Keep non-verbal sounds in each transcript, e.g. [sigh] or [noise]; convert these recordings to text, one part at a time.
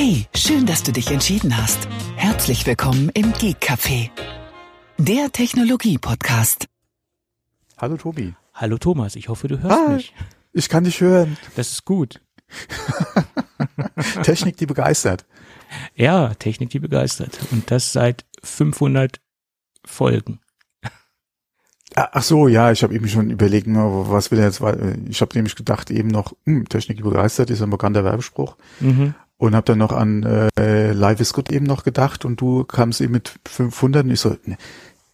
Hey, schön, dass du dich entschieden hast. Herzlich willkommen im Geek Café, der Technologie-Podcast. Hallo Tobi. Hallo Thomas, ich hoffe, du hörst Ah, mich. Ich kann dich hören. Das ist gut. [laughs] Technik, die begeistert. Ja, Technik, die begeistert. Und das seit 500 Folgen. Ah, Ach so, ja, ich habe eben schon überlegt, was will er jetzt, weil ich habe nämlich gedacht eben noch, hm, Technik, die begeistert ist ein bekannter Werbespruch Mhm. Und habe dann noch an äh, Live is Good eben noch gedacht und du kamst eben mit 500 und ich so, ne,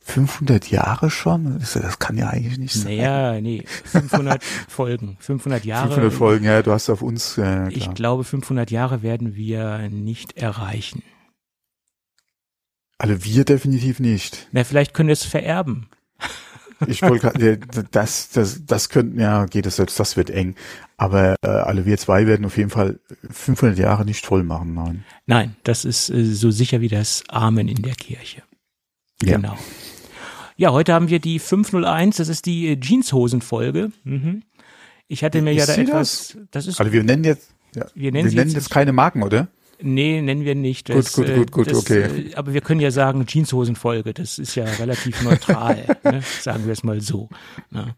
500 Jahre schon? So, das kann ja eigentlich nicht sein. Naja, nee, 500 [laughs] Folgen, 500 Jahre. 500 Folgen, ja, du hast auf uns, äh, Ich glaube, 500 Jahre werden wir nicht erreichen. Alle wir definitiv nicht. Na, vielleicht können wir es vererben. Ich wollte ja, das, das, das könnten ja, geht es selbst, das wird eng. Aber äh, alle wir zwei werden auf jeden Fall 500 Jahre nicht voll machen, nein. Nein, das ist äh, so sicher wie das Amen in der Kirche. Ja. Genau. Ja, heute haben wir die 501, das ist die äh, Jeanshosen-Folge. Mhm. Ich hatte mir ja Ist da sie etwas, das, ist, Also wir nennen jetzt, ja, wir nennen sie nennen jetzt, jetzt keine Marken, oder? Nee, nennen wir nicht. Gut, Das, gut, äh, gut, gut, das, okay. äh, Aber wir können ja sagen Jeanshosen-Folge, das ist ja relativ neutral, [laughs] ne? sagen wir es mal so. Ne?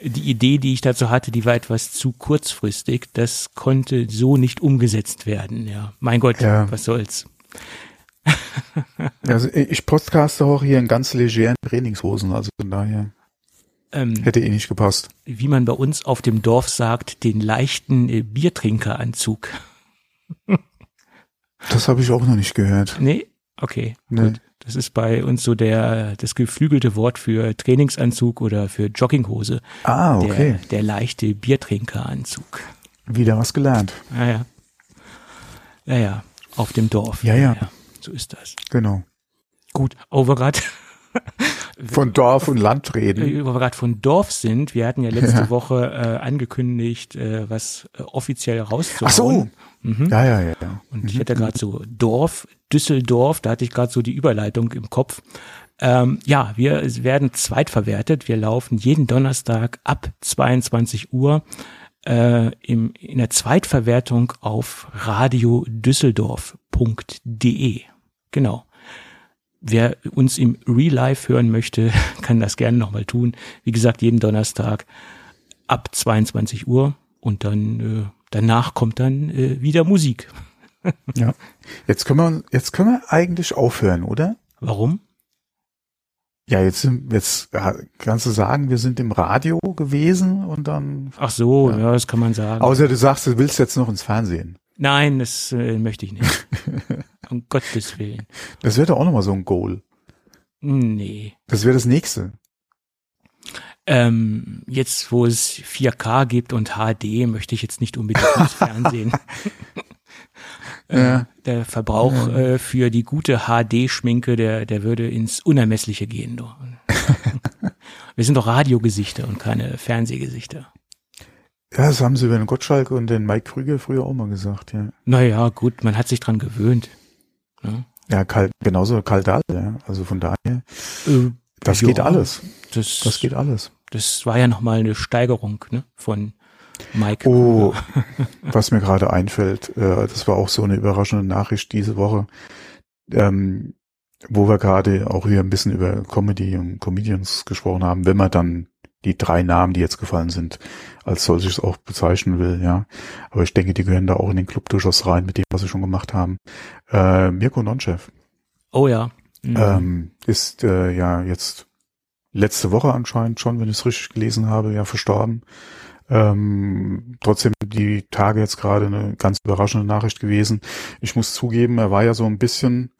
Die Idee, die ich dazu hatte, die war etwas zu kurzfristig. Das konnte so nicht umgesetzt werden. Ja, mein Gott, Ja. was soll's. [laughs] Also ich podcaste auch hier in ganz legeren Trainingshosen, also von daher Ähm, hätte eh nicht gepasst. wie man bei uns auf dem Dorf sagt, den leichten äh, Biertrinkeranzug. [laughs] Das habe ich auch noch nicht gehört. Nee? Okay, Nee. gut. Das ist bei uns so der das geflügelte Wort für Trainingsanzug oder für Jogginghose. Ah, Der, okay. der leichte Biertrinkeranzug. Wieder was gelernt. Ja, ja. Ja, ja. Auf dem Dorf. Ja, ja. So ist das. Genau. Gut, wir gerade [laughs] Von Dorf und Land reden. wo wir gerade von Dorf sind, wir hatten ja letzte Ja. Woche äh, angekündigt, äh, was äh, offiziell rauszuhauen. Ach so. Mhm. Ja, ja, ja. Und ich hatte gerade so Dorf, Düsseldorf, da hatte ich gerade so die Überleitung im Kopf. Ähm, ja, wir werden zweitverwertet. Wir laufen jeden Donnerstag ab 22 Uhr äh, im, in der Zweitverwertung auf radiodüsseldorf.de. Genau. Wer uns im Real Life hören möchte, [laughs] kann das gerne nochmal tun. Wie gesagt, jeden Donnerstag ab 22 Uhr und dann äh, danach kommt dann äh, wieder Musik. [laughs] ja. Jetzt können wir, jetzt können wir eigentlich aufhören, oder? Warum? Ja, jetzt sind, jetzt kannst du sagen, wir sind im Radio gewesen und dann, Ach so, ja, Ja. das kann man sagen. außer du sagst, du willst jetzt noch ins Fernsehen. Nein, das äh, möchte ich nicht. [laughs] um Gottes Willen. Das wäre doch auch nochmal so ein Goal. Nee. Das wäre das nächste. Ähm, jetzt, wo es 4K gibt und HD, möchte ich jetzt nicht unbedingt [laughs] ins Fernsehen. äh, Ja. Der Verbrauch äh, für die gute HD-Schminke, der, der würde ins Unermessliche gehen. Du. [laughs] Wir sind doch Radiogesichter und keine Fernsehgesichter. Ja, das haben sie über den Gottschalk und den Mike Krüger früher auch mal gesagt, ja. Naja, gut, man hat sich dran gewöhnt. Ne? Ja, kalt, genauso kalt Dahl, ja. Also von daher, Äh, das ja, geht alles. Das, Das geht alles. Das war ja nochmal eine Steigerung ne, von Mike. Oh, was mir gerade einfällt, äh, das war auch so eine überraschende Nachricht diese Woche, ähm, wo wir gerade auch hier ein bisschen über Comedy und Comedians gesprochen haben, wenn man dann die drei Namen, die jetzt gefallen sind, als solches auch bezeichnen will, ja. Aber ich denke, die gehören da auch in den Club durchaus rein mit dem, was sie schon gemacht haben. Äh, Mirko Nonchev Oh ja. Mhm. ähm, ist äh, ja jetzt letzte Woche anscheinend schon, wenn ich es richtig gelesen habe, ja verstorben. Ähm, trotzdem die Tage jetzt gerade eine ganz überraschende Nachricht gewesen. Ich muss zugeben, er war ja so ein bisschen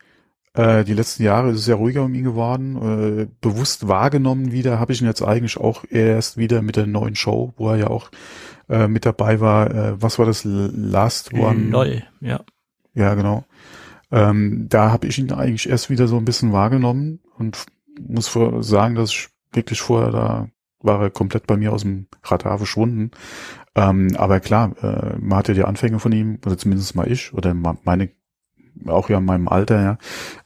äh, die letzten Jahre ist es ja ruhiger um ihn geworden. Äh, bewusst wahrgenommen wieder habe ich ihn jetzt eigentlich auch erst wieder mit der neuen Show, wo er ja auch äh, mit dabei war. Äh, was war das? Last One? Lol, ja. Ja, genau. Ähm, da habe ich ihn eigentlich erst wieder so ein bisschen wahrgenommen und muss vor sagen, dass ich wirklich vorher da war er komplett bei mir aus dem Radar verschwunden. Ähm, aber klar, äh, man hatte die Anfänge von ihm, oder zumindest mal ich, oder meine, auch ja in meinem Alter, ja,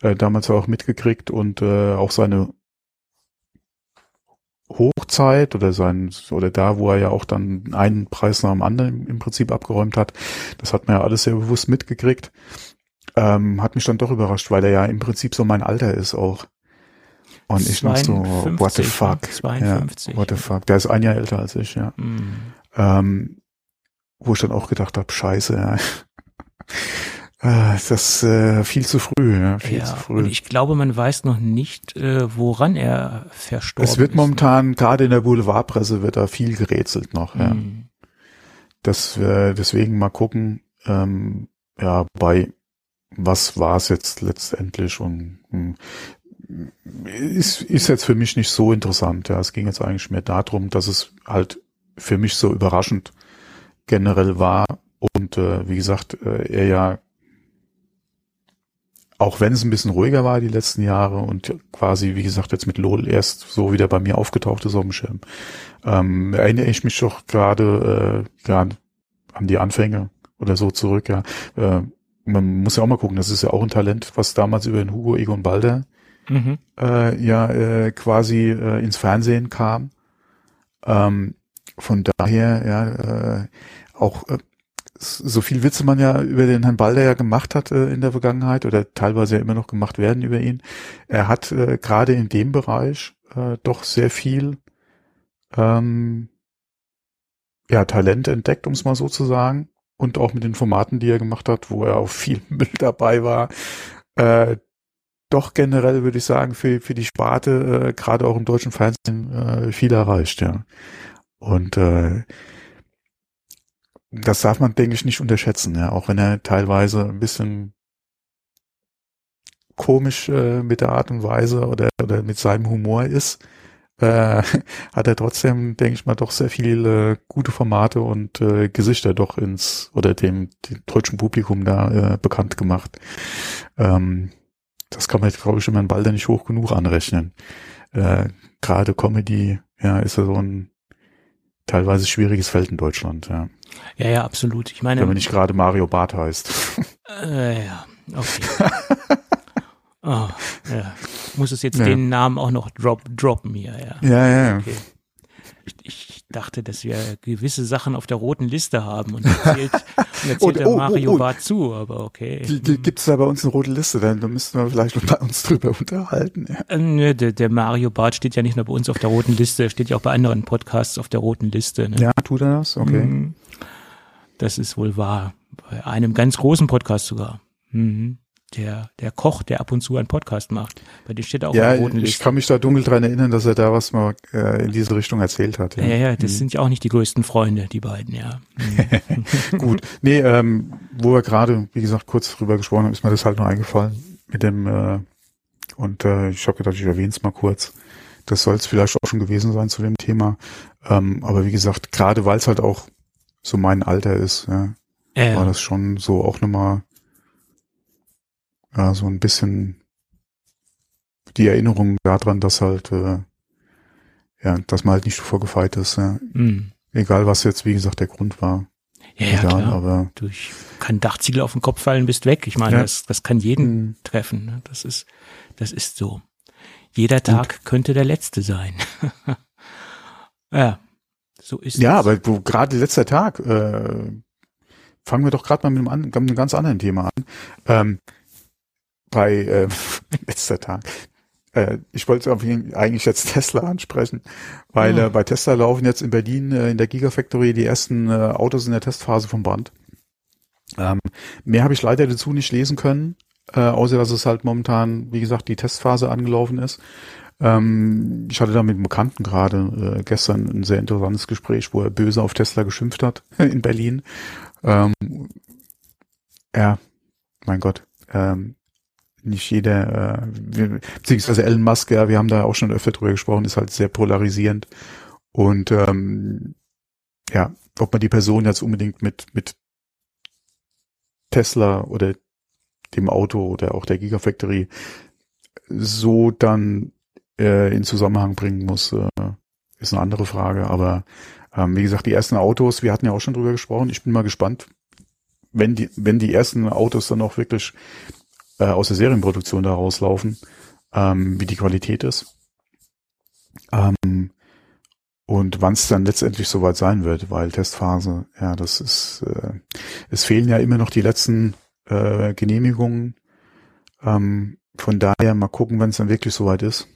äh, damals auch mitgekriegt und äh, auch seine Hochzeit oder sein oder da, wo er ja auch dann einen Preis nach dem anderen im Prinzip abgeräumt hat, das hat man ja alles sehr bewusst mitgekriegt, ähm, hat mich dann doch überrascht, weil er ja im Prinzip so mein Alter ist auch. Und ich noch so, what the fuck? 52. Ja, what the fuck? Der ist ein Jahr älter als ich, ja. Mhm. Ähm, wo ich dann auch gedacht habe, scheiße, ja. Ah, Das ist äh, viel zu früh, ja, viel Ja, zu und früh. ich glaube, man weiß noch nicht, äh, woran er verstorben Es wird ist. momentan, gerade in der Boulevardpresse, wird da viel gerätselt noch, ja. Mhm. Das, äh, deswegen mal gucken, ähm, ja, bei was war es jetzt letztendlich und hm, ist, ist jetzt für mich nicht so interessant. Ja, es ging jetzt eigentlich mehr darum, dass es halt für mich so überraschend generell war und äh, wie gesagt, äh, er ja auch wenn es ein bisschen ruhiger war die letzten Jahre und quasi, wie gesagt, jetzt mit LOL erst so wieder bei mir aufgetaucht ist auf dem Schirm, ähm, erinnere ich mich doch gerade äh, ja, an die Anfänge oder so zurück, ja. Äh, man muss ja auch mal gucken, das ist ja auch ein Talent, was damals über den Hugo Egon Balder Mhm. äh, ja äh, quasi äh, ins Fernsehen kam. Ähm, von daher, ja, äh, auch äh, so viel Witze man ja über den Herrn Balder ja gemacht hat äh, in der Vergangenheit oder teilweise ja immer noch gemacht werden über ihn. Er hat äh, gerade in dem Bereich äh, doch sehr viel ähm, ja, Talent entdeckt, um es mal so zu sagen. Und auch mit den Formaten, die er gemacht hat, wo er auch viel [laughs] Müll dabei war. Äh, doch generell würde ich sagen, für, für die Sparte, äh, gerade auch im deutschen Fernsehen, äh, viel erreicht, ja. Und äh, das darf man, denke ich, nicht unterschätzen, ja, auch wenn er teilweise ein bisschen komisch äh, mit der Art und Weise oder, oder mit seinem Humor ist, äh, [laughs] hat er trotzdem, denke ich mal, doch sehr viele äh, gute Formate und äh, Gesichter doch ins oder dem, dem deutschen Publikum da äh, bekannt gemacht. Ähm, das kann man glaube ich, immer einen Balder nicht hoch genug anrechnen. Äh, Gerade Comedy, ja, ist ja so ein teilweise schwieriges Feld in Deutschland, ja. Ja, ja, absolut. Ich meine, Wenn man nicht gerade Mario Barth heißt. äh, ja, okay. oh, [laughs] ja. Muss es jetzt Ja. den Namen auch noch drop, droppen hier, ja. Ja, ja. Okay. Ich, ich dachte, dass wir gewisse Sachen auf der roten Liste haben und [laughs] erzählt, und erzählt Oh, der oh, Mario oh, oh. Barth zu, aber okay. Die, die, Gibt es da bei uns eine rote Liste? Dann da müssten wir vielleicht bei uns drüber unterhalten. Ja. Äh, nö, der, der Mario Barth steht ja nicht nur bei uns auf der roten Liste, er steht ja auch bei anderen Podcasts auf der roten Liste. Ne? ja, tut er das? Okay. Mhm. Das ist wohl wahr. Bei einem ganz großen Podcast sogar. Mhm. Der, der Koch, der ab und zu einen Podcast macht. Bei dem steht auch Ja, der roten ich Liste. kann mich da dunkel dran erinnern, dass er da was mal äh, in diese Richtung erzählt hat. Ja, Ja, ja, das sind ja auch nicht die größten Freunde, die beiden, ja. [laughs] Gut. Nee, ähm, wo wir gerade, wie gesagt, kurz drüber gesprochen haben, ist mir das halt nur eingefallen mit dem äh, und äh, ich habe gedacht, ich erwähne es mal kurz. Das soll es vielleicht auch schon gewesen sein zu dem Thema. Ähm, aber wie gesagt, gerade weil es halt auch so mein Alter ist, ja, Ja, war das schon so auch nochmal ja, so ein bisschen die Erinnerung daran, dass halt äh, ja, dass man halt nicht vorgefeit ist, ja. Mhm. Egal was jetzt, wie gesagt, der Grund war. ja, ja Egal, klar. aber Durch kein Dachziegel auf den Kopf fallen, bist weg. Ich meine, Ja. das, das kann jeden Mhm. treffen. Ne? Das ist, das ist so. Jeder Tag könnte der letzte sein. [laughs] ja, so ist Ja, es. aber gerade letzter Tag, äh, fangen wir doch gerade mal mit einem, an, mit einem ganz anderen Thema an. Ähm, bei äh, [laughs] letzter Tag. Äh, ich wollte eigentlich jetzt Tesla ansprechen, weil Ah. äh, bei Tesla laufen jetzt in Berlin äh, in der Gigafactory die ersten äh, Autos in der Testphase vom Band. Ähm, mehr habe ich leider dazu nicht lesen können, äh, außer dass es halt momentan, wie gesagt, die Testphase angelaufen ist. Ähm, ich hatte da mit einem Bekannten gerade äh, gestern ein sehr interessantes Gespräch, wo er böse auf Tesla geschimpft hat [laughs] in Berlin. Ähm, ja, mein Gott. Ähm, nicht jeder, äh, wir, beziehungsweise Elon Musk, ja, wir haben da auch schon öfter drüber gesprochen, ist halt sehr polarisierend. Und ähm, ja, ob man die Person jetzt unbedingt mit, mit Tesla oder dem Auto oder auch der Gigafactory so dann äh, in Zusammenhang bringen muss, äh, ist eine andere Frage. Aber ähm, wie gesagt, die ersten Autos, wir hatten ja auch schon drüber gesprochen. Ich bin mal gespannt, wenn die, wenn die ersten Autos dann auch wirklich äh, aus der Serienproduktion da rauslaufen, ähm, wie die Qualität ist. Ähm, Und wann es dann letztendlich soweit sein wird, weil Testphase, ja, das ist, äh, es fehlen ja immer noch die letzten äh, Genehmigungen. Ähm, von daher mal gucken, wenn es dann wirklich soweit ist.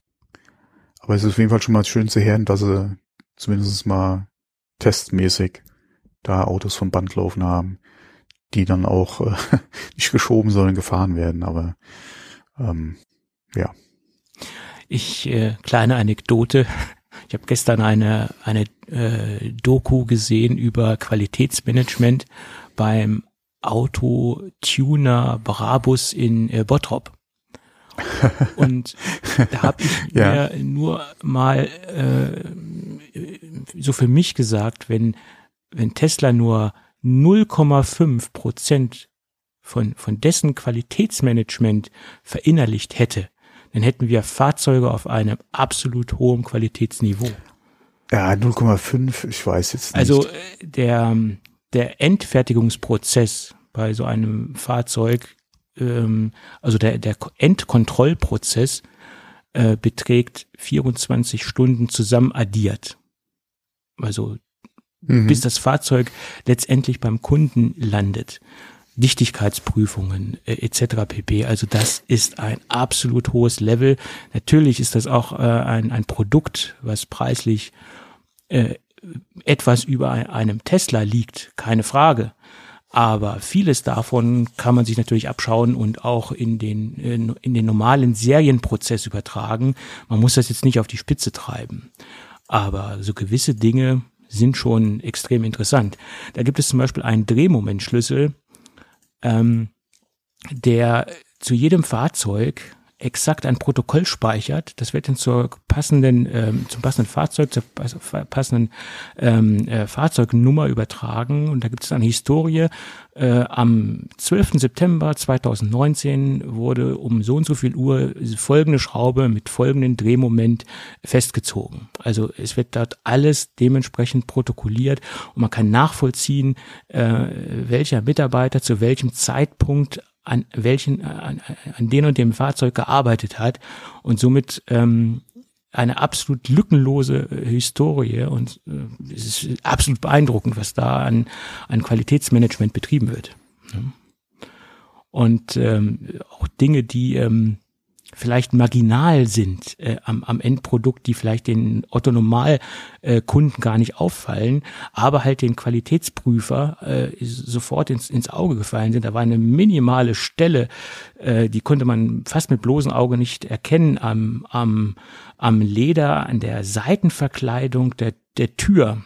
Aber es ist auf jeden Fall schon mal schön zu hören, dass sie zumindest mal testmäßig da Autos vom Band laufen haben, die dann auch äh, [laughs] nicht geschoben, sondern gefahren werden. Aber ähm, ja. Ich, äh, kleine Anekdote. [laughs] Ich habe gestern eine, eine äh, Doku gesehen über Qualitätsmanagement beim Autotuner Brabus in äh, Bottrop. [laughs] Und da habe ich ja. mir nur mal äh, so für mich gesagt, wenn, wenn Tesla nur 0,5 Prozent von, von dessen Qualitätsmanagement verinnerlicht hätte, dann hätten wir Fahrzeuge auf einem absolut hohen Qualitätsniveau. Ja, 0,5, ich weiß jetzt nicht. Also äh, der, der Endfertigungsprozess bei so einem Fahrzeug, ähm, also der, der Endkontrollprozess äh, beträgt 24 Stunden zusammen addiert. Also mhm. bis das Fahrzeug letztendlich beim Kunden landet. Dichtigkeitsprüfungen äh, etc. pp. Also das ist ein absolut hohes Level. Natürlich ist das auch äh, ein, ein Produkt, was preislich äh, etwas über einem Tesla liegt, keine Frage. Aber vieles davon kann man sich natürlich abschauen und auch in den, in den normalen Serienprozess übertragen. Man muss das jetzt nicht auf die Spitze treiben. Aber so gewisse Dinge sind schon extrem interessant. Da gibt es zum Beispiel einen Drehmomentschlüssel, ähm, der zu jedem Fahrzeug exakt ein Protokoll speichert. Das wird dann zur passenden, ähm, zum passenden Fahrzeug, zur passenden ähm, äh, Fahrzeugnummer übertragen. Und da gibt es eine Historie. Äh, am 12. September 2019 wurde um so und so viel Uhr folgende Schraube mit folgendem Drehmoment festgezogen. Also es wird dort alles dementsprechend protokolliert und man kann nachvollziehen, äh, welcher Mitarbeiter zu welchem Zeitpunkt an welchen, an, an den und dem Fahrzeug gearbeitet hat und somit ähm, eine absolut lückenlose äh, Historie und äh, es ist absolut beeindruckend, was da an, an Qualitätsmanagement betrieben wird. Und ähm, auch Dinge, die ähm, vielleicht marginal sind äh, am, am Endprodukt, die vielleicht den Otto-Normal-Kunden äh, gar nicht auffallen, aber halt den Qualitätsprüfer äh, sofort ins, ins Auge gefallen sind. Da war eine minimale Stelle, äh, die konnte man fast mit bloßem Auge nicht erkennen am, am, am Leder, an der Seitenverkleidung der, der Tür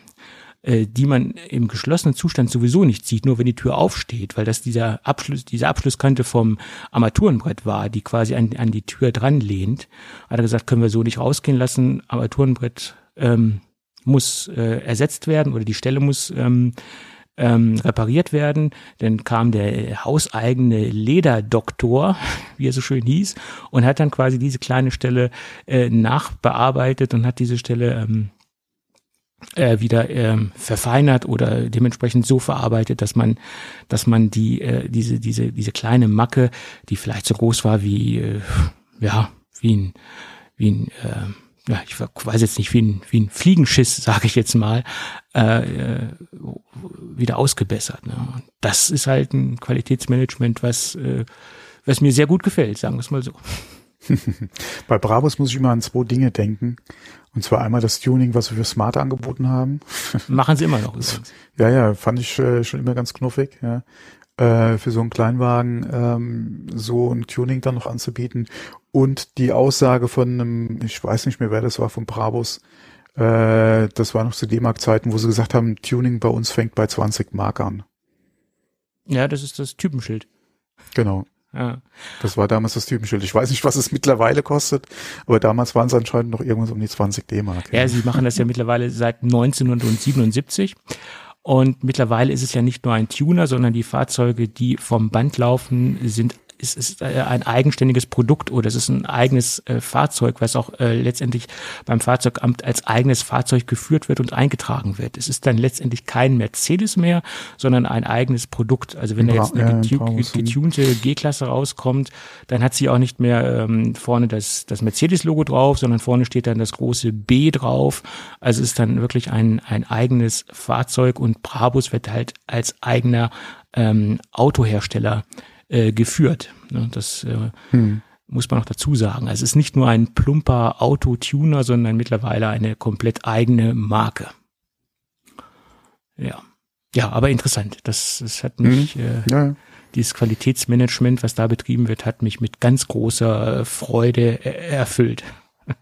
äh, die man im geschlossenen Zustand sowieso nicht sieht, nur wenn die Tür aufsteht, weil das dieser Abschluss, diese Abschlusskante vom Armaturenbrett war, die quasi an, an die Tür dran lehnt. Hat er gesagt, können wir so nicht rausgehen lassen, Armaturenbrett ähm, muss äh, ersetzt werden oder die Stelle muss ähm, ähm, repariert werden. Dann kam der hauseigene Lederdoktor, [laughs] wie er so schön hieß, und hat dann quasi diese kleine Stelle äh, nachbearbeitet und hat diese Stelle ähm, äh, wieder ähm, verfeinert oder dementsprechend so verarbeitet, dass man, dass man die äh, diese diese diese kleine Macke, die vielleicht so groß war wie äh, ja wie ein wie ein äh, ja ich weiß jetzt nicht wie ein wie ein Fliegenschiss [laughs] sage ich jetzt mal äh, äh, wieder ausgebessert. Ne? Das ist halt ein Qualitätsmanagement, was äh, was mir sehr gut gefällt, sagen wir es mal so. [laughs] Bei Brabus muss ich immer an zwei Dinge denken. Und zwar einmal das Tuning, was wir für Smart angeboten haben. [laughs] Machen sie immer noch. Übrigens. Ja, ja, fand ich äh, schon immer ganz knuffig, ja. Äh, für so einen Kleinwagen ähm, so ein Tuning dann noch anzubieten. Und die Aussage von einem, ich weiß nicht mehr, wer das war, von Brabus, äh, das war noch zu D-Mark-Zeiten, wo sie gesagt haben, Tuning bei uns fängt bei 20 Mark an. Ja, das ist das Typenschild. Genau. Ja. Das war damals das Typenschild. Ich weiß nicht, was es mittlerweile kostet, aber damals waren es anscheinend noch irgendwas um die 20 D-Mark. Ja. ja, sie machen das ja mittlerweile seit 1977. Und mittlerweile ist es ja nicht nur ein Tuner, sondern die Fahrzeuge, die vom Band laufen, sind es ist äh, ein eigenständiges Produkt oder es ist ein eigenes äh, Fahrzeug, was auch äh, letztendlich beim Fahrzeugamt als eigenes Fahrzeug geführt wird und eingetragen wird. Es ist dann letztendlich kein Mercedes mehr, sondern ein eigenes Produkt. Also wenn da jetzt eine getunte G-Klasse rauskommt, dann hat sie auch nicht mehr ähm, vorne das, das Mercedes-Logo drauf, sondern vorne steht dann das große B drauf. Also ist dann wirklich ein, ein eigenes Fahrzeug und Brabus wird halt als eigener ähm, Autohersteller äh, geführt. Ne, das äh, hm. muss man noch dazu sagen. Also es ist nicht nur ein plumper Autotuner, sondern mittlerweile eine komplett eigene Marke. Ja. Ja, aber interessant. Das, das hat mich, hm. äh, ja. dieses Qualitätsmanagement, was da betrieben wird, hat mich mit ganz großer Freude erfüllt. [laughs]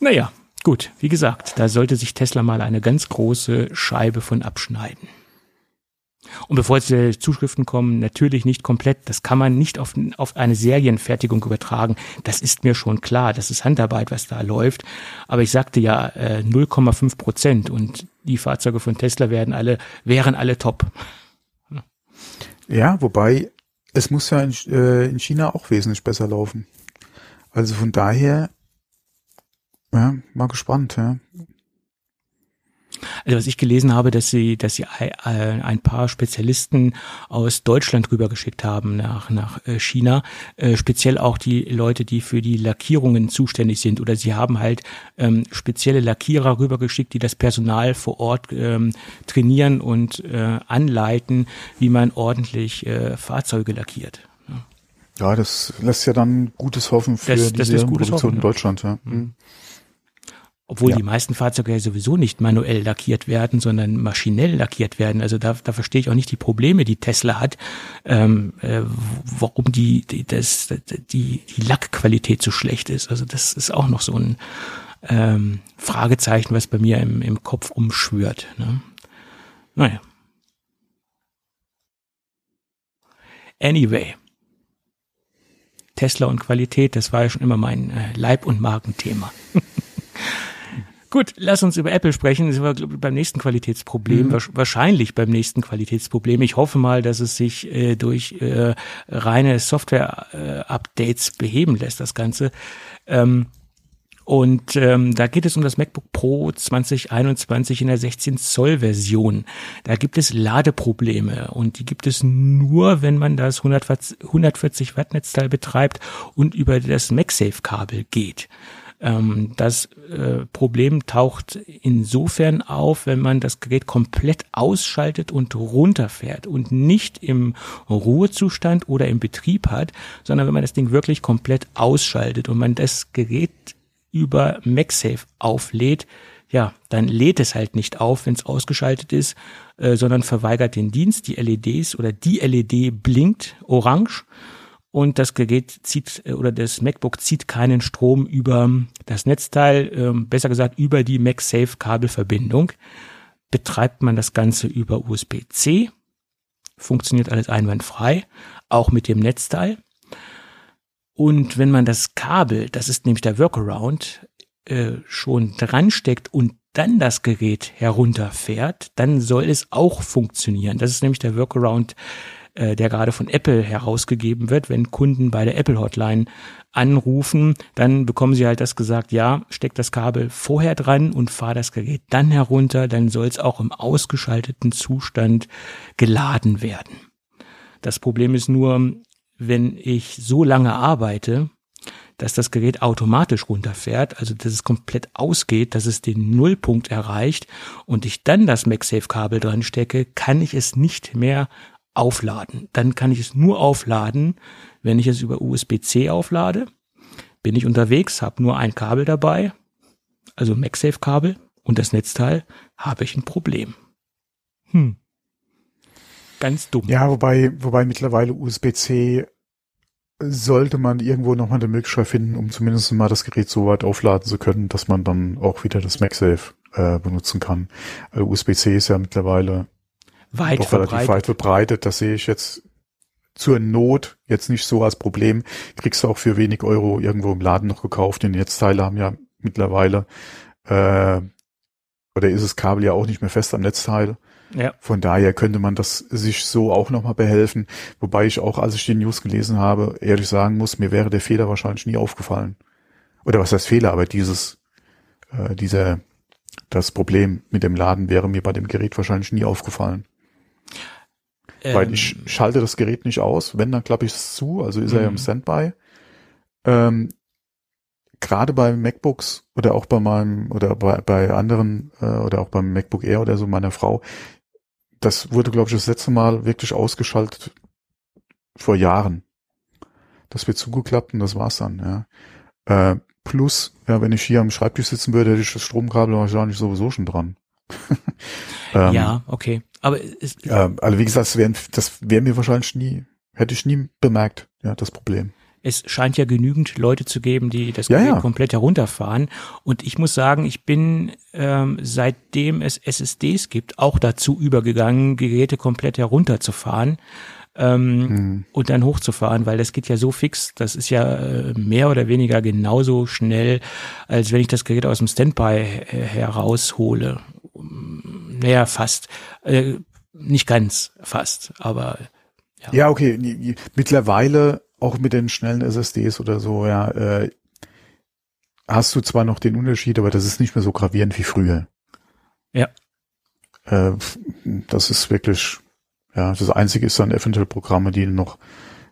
naja, gut, wie gesagt, da sollte sich Tesla mal eine ganz große Scheibe von abschneiden. Und bevor jetzt die Zuschriften kommen, natürlich nicht komplett. Das kann man nicht auf, auf eine Serienfertigung übertragen. Das ist mir schon klar. Das ist Handarbeit, was da läuft. Aber ich sagte ja äh, 0,5 Prozent und die Fahrzeuge von Tesla werden alle, wären alle top. Ja, wobei es muss ja in, äh, in China auch wesentlich besser laufen. Also von daher, ja, mal gespannt, ja. Also was ich gelesen habe, dass sie, dass sie ein paar Spezialisten aus Deutschland rübergeschickt haben nach, nach äh, China, äh, speziell auch die Leute, die für die Lackierungen zuständig sind. Oder sie haben halt ähm, spezielle Lackierer rübergeschickt, die das Personal vor Ort ähm, trainieren und äh, anleiten, wie man ordentlich äh, Fahrzeuge lackiert. Ja. das lässt ja dann Gutes hoffen für das, diese das Produktion hoffen, in Deutschland. Ja. Mhm. Obwohl ja. die meisten Fahrzeuge ja sowieso nicht manuell lackiert werden, sondern maschinell lackiert werden. Also da, da verstehe ich auch nicht die Probleme, die Tesla hat, ähm, äh, warum die, die, das, die, die Lackqualität so schlecht ist. Also das ist auch noch so ein ähm, Fragezeichen, was bei mir im, im Kopf umschwört. Ne? Naja. Anyway. Tesla und Qualität, das war ja schon immer mein äh, Leib- und Magenthema. [laughs] Gut, lass uns über Apple sprechen. Das war beim nächsten Qualitätsproblem, mhm. wahrscheinlich beim nächsten Qualitätsproblem. Ich hoffe mal, dass es sich äh, durch äh, reine Software-Updates äh, beheben lässt, das Ganze. Ähm, und ähm, da geht es um das MacBook Pro 2021 in der 16 Zoll Version. Da gibt es Ladeprobleme und die gibt es nur, wenn man das 140 Watt Netzteil betreibt und über das MagSafe Kabel geht. Ähm, das äh, Problem taucht insofern auf, wenn man das Gerät komplett ausschaltet und runterfährt und nicht im Ruhezustand oder im Betrieb hat, sondern wenn man das Ding wirklich komplett ausschaltet und man das Gerät über MagSafe auflädt, ja, dann lädt es halt nicht auf, wenn es ausgeschaltet ist, äh, sondern verweigert den Dienst. Die LEDs oder die LED blinkt orange und das Gerät zieht äh, oder das MacBook zieht keinen Strom über das Netzteil, ähm, besser gesagt über die MagSafe Kabelverbindung. Betreibt man das Ganze über USB-C, funktioniert alles einwandfrei, auch mit dem Netzteil. Und wenn man das Kabel, das ist nämlich der Workaround, äh, schon dran steckt und dann das Gerät herunterfährt, dann soll es auch funktionieren. Das ist nämlich der Workaround äh, der gerade von Apple herausgegeben wird. Wenn Kunden bei der Apple Hotline anrufen, dann bekommen sie halt das gesagt, ja, steck das Kabel vorher dran und fahr das Gerät dann herunter, dann soll es auch im ausgeschalteten Zustand geladen werden. Das Problem ist nur, wenn ich so lange arbeite, dass das Gerät automatisch runterfährt, also dass es komplett ausgeht, dass es den Nullpunkt erreicht und ich dann das MagSafe-Kabel dran stecke, kann ich es nicht mehr aufladen. Dann kann ich es nur aufladen, wenn ich es über USB-C auflade. Bin ich unterwegs, habe nur ein Kabel dabei, also MagSafe-Kabel und das Netzteil, habe ich ein Problem. Hm. Ganz dumm. Ja, wobei, wobei mittlerweile USB-C sollte man irgendwo nochmal eine Möglichkeit finden, um zumindest mal das Gerät so weit aufladen zu können, dass man dann auch wieder das MagSafe äh, benutzen kann. Also USB-C ist ja mittlerweile weit doch verbreitet. relativ weit verbreitet. Das sehe ich jetzt zur Not jetzt nicht so als Problem. Kriegst du auch für wenig Euro irgendwo im Laden noch gekauft. Die Netzteile haben ja mittlerweile, äh, oder ist das Kabel ja auch nicht mehr fest am Netzteil. Ja. Von daher könnte man das sich so auch nochmal behelfen. Wobei ich auch, als ich die News gelesen habe, ehrlich sagen muss, mir wäre der Fehler wahrscheinlich nie aufgefallen. Oder was heißt Fehler, aber dieses, äh, dieser, das Problem mit dem Laden wäre mir bei dem Gerät wahrscheinlich nie aufgefallen. Weil ich Ähm, schalte das Gerät nicht aus. Wenn, dann klappe ich es zu, also ist er ja im Mhm. Standby. Ähm, Gerade bei MacBooks oder auch bei meinem oder bei, bei anderen äh, oder auch beim MacBook Air oder so meiner Frau, das wurde, glaube ich, das letzte Mal wirklich ausgeschaltet vor Jahren. Das wird zugeklappt und das war's dann, ja. Äh, plus, ja, wenn ich hier am Schreibtisch sitzen würde, hätte ich das Stromkabel wahrscheinlich sowieso schon dran. [laughs] ähm, ja, okay. Aber es, äh, also wie gesagt, das wäre das wär mir wahrscheinlich nie, hätte ich nie bemerkt, ja, das Problem. es scheint ja genügend Leute zu geben, die das Ja, Gerät ja. komplett herunterfahren. Und ich muss sagen, ich bin ähm, seitdem es SSDs gibt, auch dazu übergegangen, Geräte komplett herunterzufahren ähm, Hm. und dann hochzufahren, weil das geht ja so fix. Das ist ja äh, mehr oder weniger genauso schnell, als wenn ich das Gerät aus dem Standby äh, heraushole. Naja, fast. Äh, nicht ganz fast, aber Ja, okay. n- n- Mittlerweile auch mit den schnellen SSDs oder so, ja, äh, hast du zwar noch den Unterschied, aber das ist nicht mehr so gravierend wie früher. Ja. Äh, das ist wirklich, ja, das Einzige ist dann eventuell Programme, die du noch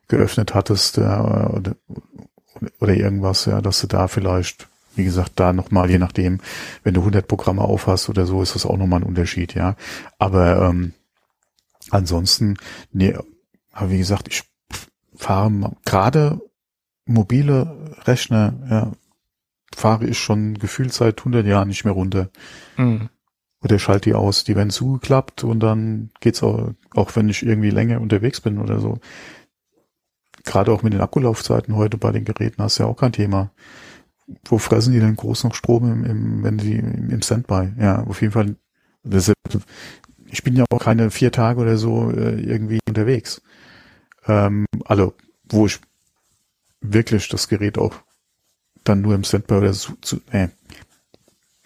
geöffnet hattest ja, oder, oder irgendwas, ja, dass du da vielleicht, wie gesagt, da nochmal, je nachdem, wenn du 100 Programme aufhast oder so, ist das auch nochmal ein Unterschied, ja. Aber ähm, ansonsten, nee, aber wie gesagt, ich fahre gerade mobile Rechner, ja, fahre ich schon gefühlt seit 100 Jahren nicht mehr runter. mh, Oder schalte die aus, die werden zugeklappt und dann geht's auch, auch wenn ich irgendwie länger unterwegs bin oder so. Gerade auch mit den Akkulaufzeiten heute bei den Geräten hast du ja auch kein Thema. Wo fressen die denn groß noch Strom im, im wenn sie im, Standby? Ja, auf jeden Fall. Das ich bin ja auch keine vier Tage oder so äh, irgendwie unterwegs. Ähm, also, wo ich wirklich das Gerät auch dann nur im Standby oder so zu, äh,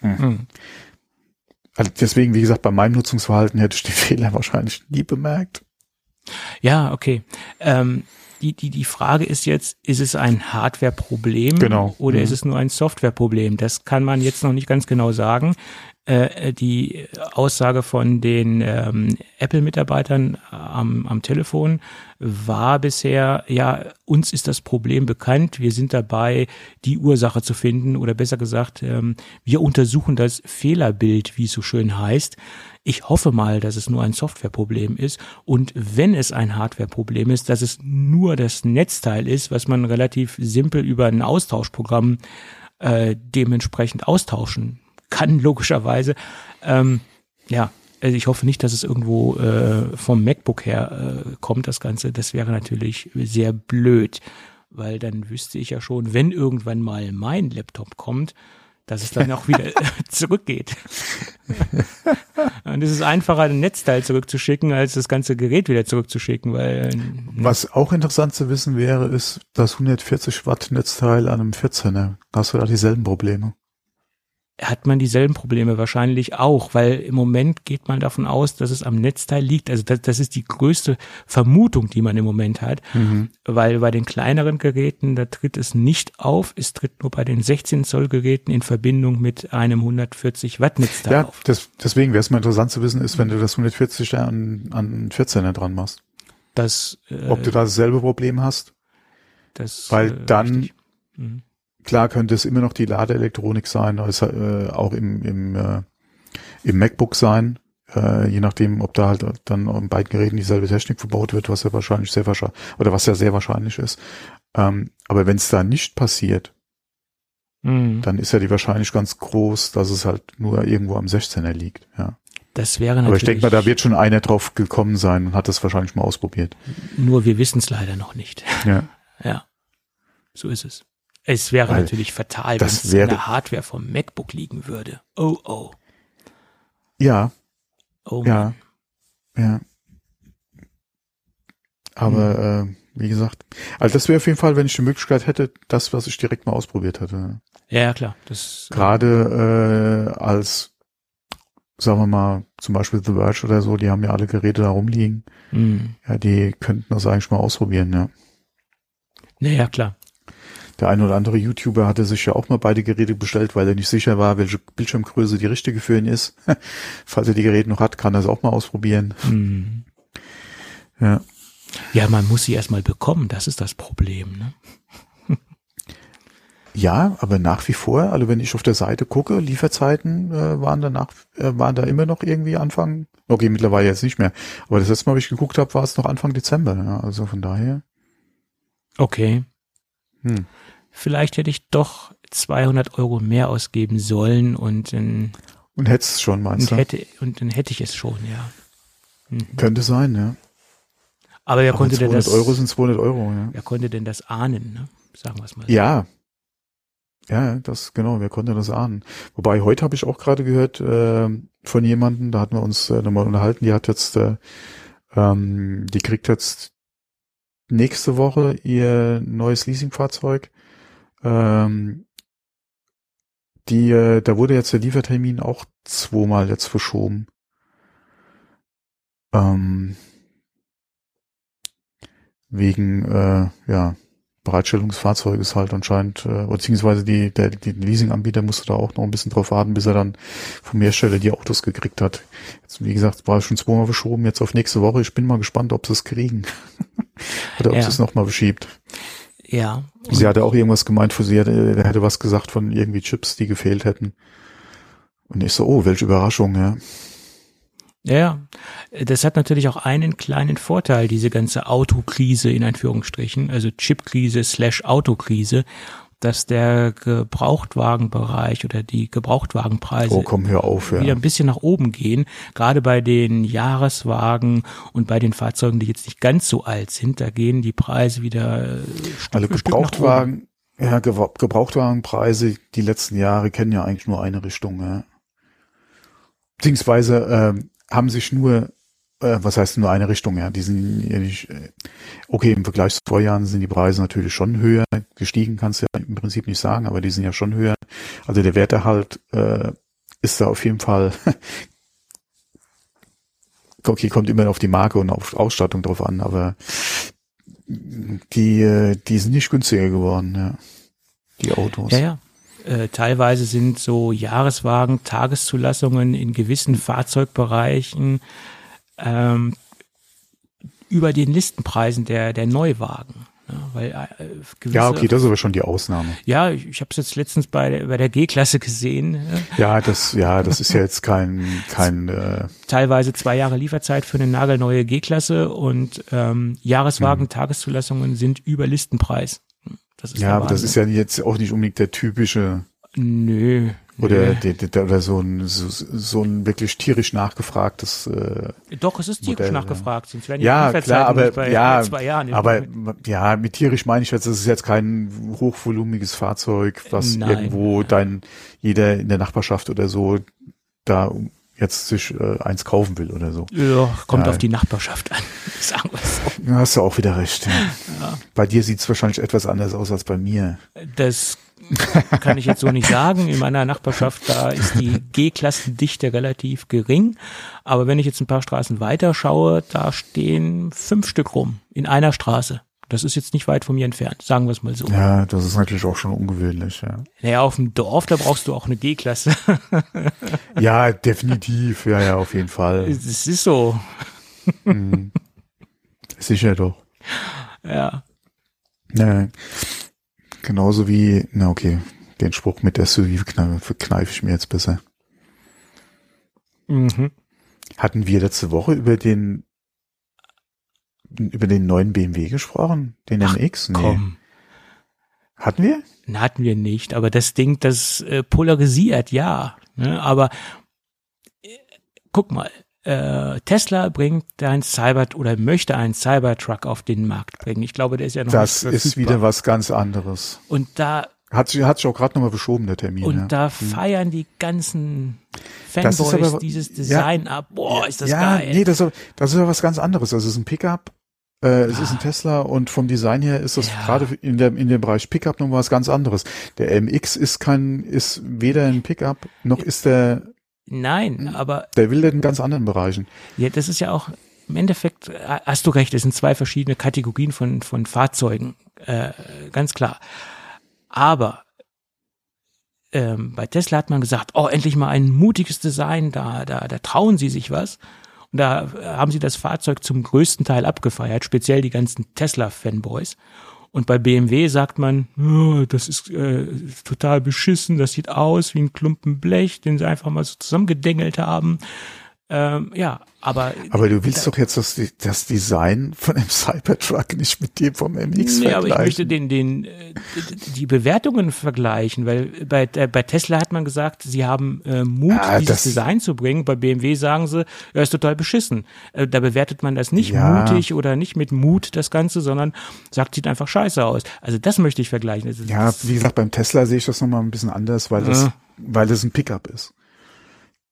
mh. also deswegen, wie gesagt, bei meinem Nutzungsverhalten hätte ich den [laughs] Fehler wahrscheinlich nie bemerkt. Ja, okay. Ähm, die, die, die Frage ist jetzt, ist es ein Hardware-Problem Genau. oder Mhm. ist es nur ein Software-Problem? Das kann man jetzt noch nicht ganz genau sagen. Äh, die Aussage von den ähm, Apple-Mitarbeitern am, am Telefon war bisher, ja, uns ist das Problem bekannt, wir sind dabei, die Ursache zu finden oder besser gesagt, ähm, wir untersuchen das Fehlerbild, wie es so schön heißt. Ich hoffe mal, dass es nur ein Softwareproblem ist und wenn es ein Hardwareproblem ist, dass es nur das Netzteil ist, was man relativ simpel über ein Austauschprogramm äh, dementsprechend austauschen kann, [laughs] logischerweise. Ähm, ja, also ich hoffe nicht, dass es irgendwo äh, vom MacBook her äh, kommt, das Ganze. Das wäre natürlich sehr blöd, weil dann wüsste ich ja schon, wenn irgendwann mal mein Laptop kommt, dass es dann auch wieder [laughs] zurückgeht. Und es ist einfacher, ein Netzteil zurückzuschicken, als das ganze Gerät wieder zurückzuschicken, weil Was auch interessant zu wissen wäre, ist das 140 Watt Netzteil an einem 14er. Hast du da dieselben Probleme? Hat man dieselben Probleme wahrscheinlich auch, weil im Moment geht man davon aus, dass es am Netzteil liegt. Also das, das ist die größte Vermutung, die man im Moment hat, weil bei den kleineren Geräten, da tritt es nicht auf, es tritt nur bei den 16 Zoll Geräten in Verbindung mit einem 140 Watt Netzteil Ja, auf. das, deswegen wäre es mal interessant zu wissen, ist, wenn du das 140 da an, an 14er dran machst. Das, äh, Ob du da dasselbe Problem hast? das, weil äh, dann-. Mhm. Klar könnte es immer noch die Ladeelektronik sein, also, äh, auch im, im, äh, im MacBook sein, äh, je nachdem, ob da halt dann in beiden Geräten dieselbe Technik verbaut wird, was ja wahrscheinlich sehr wahrscheinlich, oder was ja sehr wahrscheinlich ist. Ähm, aber wenn es da nicht passiert, Mhm. dann ist ja die Wahrscheinlichkeit ganz groß, dass es halt nur irgendwo am 16er liegt. Ja. Das wäre natürlich. Aber ich denke mal, da wird schon einer drauf gekommen sein und hat das wahrscheinlich mal ausprobiert. Nur wir wissen es leider noch nicht. Ja. [laughs] Ja, so ist es. Es wäre Weil natürlich fatal, wenn es an der Hardware vom MacBook liegen würde. Oh, oh. Ja, Oh, ja, ja. Aber äh, wie gesagt, also das wäre auf jeden Fall, wenn ich die Möglichkeit hätte, das, was ich direkt mal ausprobiert hatte. Ja, ja, klar. Das, Gerade äh, als sagen wir mal, zum Beispiel The Verge oder so, die haben ja alle Geräte da rumliegen. Mhm. Ja, die könnten das eigentlich mal ausprobieren, ja. Naja, klar. Der ein oder andere YouTuber hatte sich ja auch mal beide Geräte bestellt, weil er nicht sicher war, welche Bildschirmgröße die richtige für ihn ist. [laughs] Falls er die Geräte noch hat, kann er es auch mal ausprobieren. Mhm. Ja. Ja, man muss sie erstmal bekommen, das ist das Problem. Ne? [laughs] Ja, aber nach wie vor, also wenn ich auf der Seite gucke, Lieferzeiten äh, waren danach, äh, waren da immer noch irgendwie Anfang, okay, mittlerweile jetzt nicht mehr. Aber das letzte Mal, wie ich geguckt habe, war es noch Anfang Dezember. Ja, also von daher. Okay. Hm. Vielleicht hätte ich doch 200 Euro mehr ausgeben sollen und, dann- Und hättest es schon, meinst und du? hätte und dann hätte ich es schon, ja. Mhm. Könnte sein, ja. Aber wer Aber konnte denn 200 das? Euro sind 200 Euro, ja. wer konnte denn das ahnen? Ne? Sagen wir es mal. so. Ja. Ja, das, genau, wer konnte das ahnen? Wobei, heute habe ich auch gerade gehört äh, von jemandem, da hatten wir uns äh, nochmal unterhalten, die hat jetzt, äh, ähm, die kriegt jetzt nächste Woche ihr neues Leasingfahrzeug. Ähm, die, äh, da wurde jetzt der Liefertermin auch zweimal jetzt verschoben. Ähm, wegen, äh, ja, Bereitstellungsfahrzeug ist halt anscheinend, äh, beziehungsweise die, der, die Leasinganbieter musste da auch noch ein bisschen drauf warten, bis er dann vom Hersteller die Autos gekriegt hat. Jetzt, wie gesagt, war schon zweimal verschoben, jetzt auf nächste Woche. Ich bin mal gespannt, ob sie es kriegen. [laughs] Oder ob Ja. sie es nochmal verschiebt. Ja. Sie hatte auch irgendwas gemeint, für sie hatte, der hätte was gesagt von irgendwie Chips, die gefehlt hätten. Und ich so, oh, welche Überraschung, ja. Ja, das hat natürlich auch einen kleinen Vorteil, diese ganze Autokrise in Anführungsstrichen, also Chipkrise slash Autokrise, dass der Gebrauchtwagenbereich oder die Gebrauchtwagenpreise Oh, komm, auf, wieder ja. ein bisschen nach oben gehen, gerade bei den Jahreswagen und bei den Fahrzeugen, die jetzt nicht ganz so alt sind, da gehen die Preise wieder äh, Stück Also. Gebrauchtwagen, ja, Gebra- Gebrauchtwagenpreise die letzten Jahre kennen ja eigentlich nur eine Richtung, ja. Beziehungsweise ähm, haben sich nur, äh, was heißt nur eine Richtung, ja, die sind ja nicht, äh, okay, im Vergleich zu Vorjahren sind die Preise natürlich schon höher, gestiegen kannst du ja im Prinzip nicht sagen, aber die sind ja schon höher. Also der Werterhalt äh, ist da auf jeden Fall, [laughs] okay, kommt immer auf die Marke und auf Ausstattung drauf an, aber die, äh, die sind nicht günstiger geworden, ja. Die Autos. Ja, ja. Teilweise sind so Jahreswagen, Tageszulassungen in gewissen Fahrzeugbereichen ähm, über den Listenpreisen der, der Neuwagen. Ja, weil, äh, gewisse, Ja, okay, das ist aber schon die Ausnahme. Ja, ich, ich habe es jetzt letztens bei, der- bei der G-Klasse gesehen. äh, Ja, das, ja, das ist ja jetzt kein, kein, [laughs] äh, Teilweise zwei Jahre Lieferzeit für eine nagelneue G-Klasse und ähm, Jahreswagen, Hm. Tageszulassungen sind über Listenpreis. Das ist ja, aber das ist ja jetzt auch nicht unbedingt der typische Nö. Oder, der, oder so ein, so, so ein wirklich tierisch nachgefragtes, äh, Doch, es ist tierisch Modell, ja. nachgefragt. Sonst wären ja, klar, aber, bei, ja, zwei Jahren. aber, ja, mit tierisch meine ich jetzt, das ist jetzt kein hochvolumiges Fahrzeug, was Nein. irgendwo dein, jeder in der Nachbarschaft oder so da jetzt sich äh, eins kaufen will oder so. ja, kommt Ja. auf die Nachbarschaft an. [laughs] Sagen wir so. Hast du auch wieder recht. Ja. Bei dir sieht's wahrscheinlich etwas anders aus als bei mir. Das [laughs] kann ich jetzt so nicht sagen. In meiner Nachbarschaft, da ist die [laughs] G-Klassendichte relativ gering. Aber wenn ich jetzt ein paar Straßen weiter schaue, da stehen fünf Stück rum in einer Straße. Das ist jetzt nicht weit von mir entfernt, sagen wir es mal so. Ja, das ist natürlich auch schon ungewöhnlich, ja. Naja, auf dem Dorf, da brauchst du auch eine G-Klasse. [laughs] Ja, definitiv, ja, ja, auf jeden Fall. Es ist so. Mhm. Sicher doch. Ja. Ja, genauso wie, na okay, den Spruch mit der SUV kneife, verkneife ich mir jetzt besser. Mhm. Hatten wir letzte Woche über den über den neuen BMW gesprochen? Den Ach, MX? Nee. Komm. Hatten wir? Hatten wir nicht, aber das Ding, das äh, polarisiert, ja. Ne? Aber äh, guck mal, äh, Tesla bringt ein Cyber oder möchte einen Cybertruck auf den Markt bringen. Ich glaube, der ist ja noch Das nicht ist wieder was ganz anderes. Und da Hat sich, hat sich auch gerade nochmal verschoben, der Termin. und ja. da feiern die ganzen Fanboys aber- dieses Design ab. Boah, ist das ja, geil. nee, das, ist- das ist ja was ganz anderes. Das ist ein Pickup. Äh, es ist ein Tesla und vom Design her ist das Ja. gerade in dem, in dem Bereich Pickup noch was ganz anderes. Der MX ist kein, ist weder ein Pickup, noch ist der Nein, aber. Der will in ganz anderen Bereichen. Ja, das ist ja auch, im Endeffekt, äh, hast du recht, es sind zwei verschiedene Kategorien von, von Fahrzeugen, äh, ganz klar. Aber ähm, bei Tesla hat man gesagt, oh, endlich mal ein mutiges Design, da, da, da trauen sie sich was. Und da haben sie das Fahrzeug zum größten Teil abgefeiert, speziell die ganzen Tesla-Fanboys. Und bei BMW sagt man, oh, das ist äh, total beschissen, das sieht aus wie ein Klumpen Blech, den sie einfach mal so zusammengedengelt haben. Ähm, ja, aber. Aber du willst doch jetzt das, das Design von dem Cybertruck nicht mit dem vom MX nee, vergleichen. aber ich möchte den, den, äh, die Bewertungen vergleichen, weil bei, äh, bei Tesla hat man gesagt, sie haben äh, Mut, ja, dieses Design zu bringen. Bei BMW sagen sie, er ist total beschissen. Äh, da bewertet man das nicht ja. mutig oder nicht mit Mut, das Ganze, sondern sagt, sieht einfach scheiße aus. Also das möchte ich vergleichen. Das ja, wie gesagt, beim Tesla sehe ich das nochmal ein bisschen anders, weil das, weil das ein Pickup ist.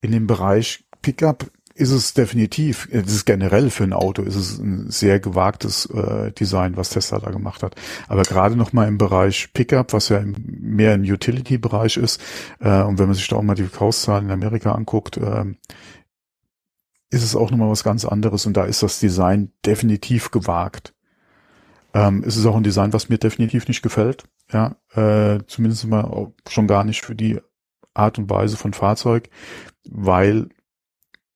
In dem Bereich Pickup ist es definitiv, es ist generell für ein Auto, ist es ein sehr gewagtes äh, Design, was Tesla da gemacht hat. Aber gerade noch mal im Bereich Pickup, was ja mehr im Utility-Bereich ist, äh, und wenn man sich da auch mal die Verkaufszahlen in Amerika anguckt, äh, ist es auch nochmal was ganz anderes und da ist das Design definitiv gewagt. Ähm, es ist auch ein Design, was mir definitiv nicht gefällt, ja, äh, zumindest mal schon gar nicht für die Art und Weise von Fahrzeug, weil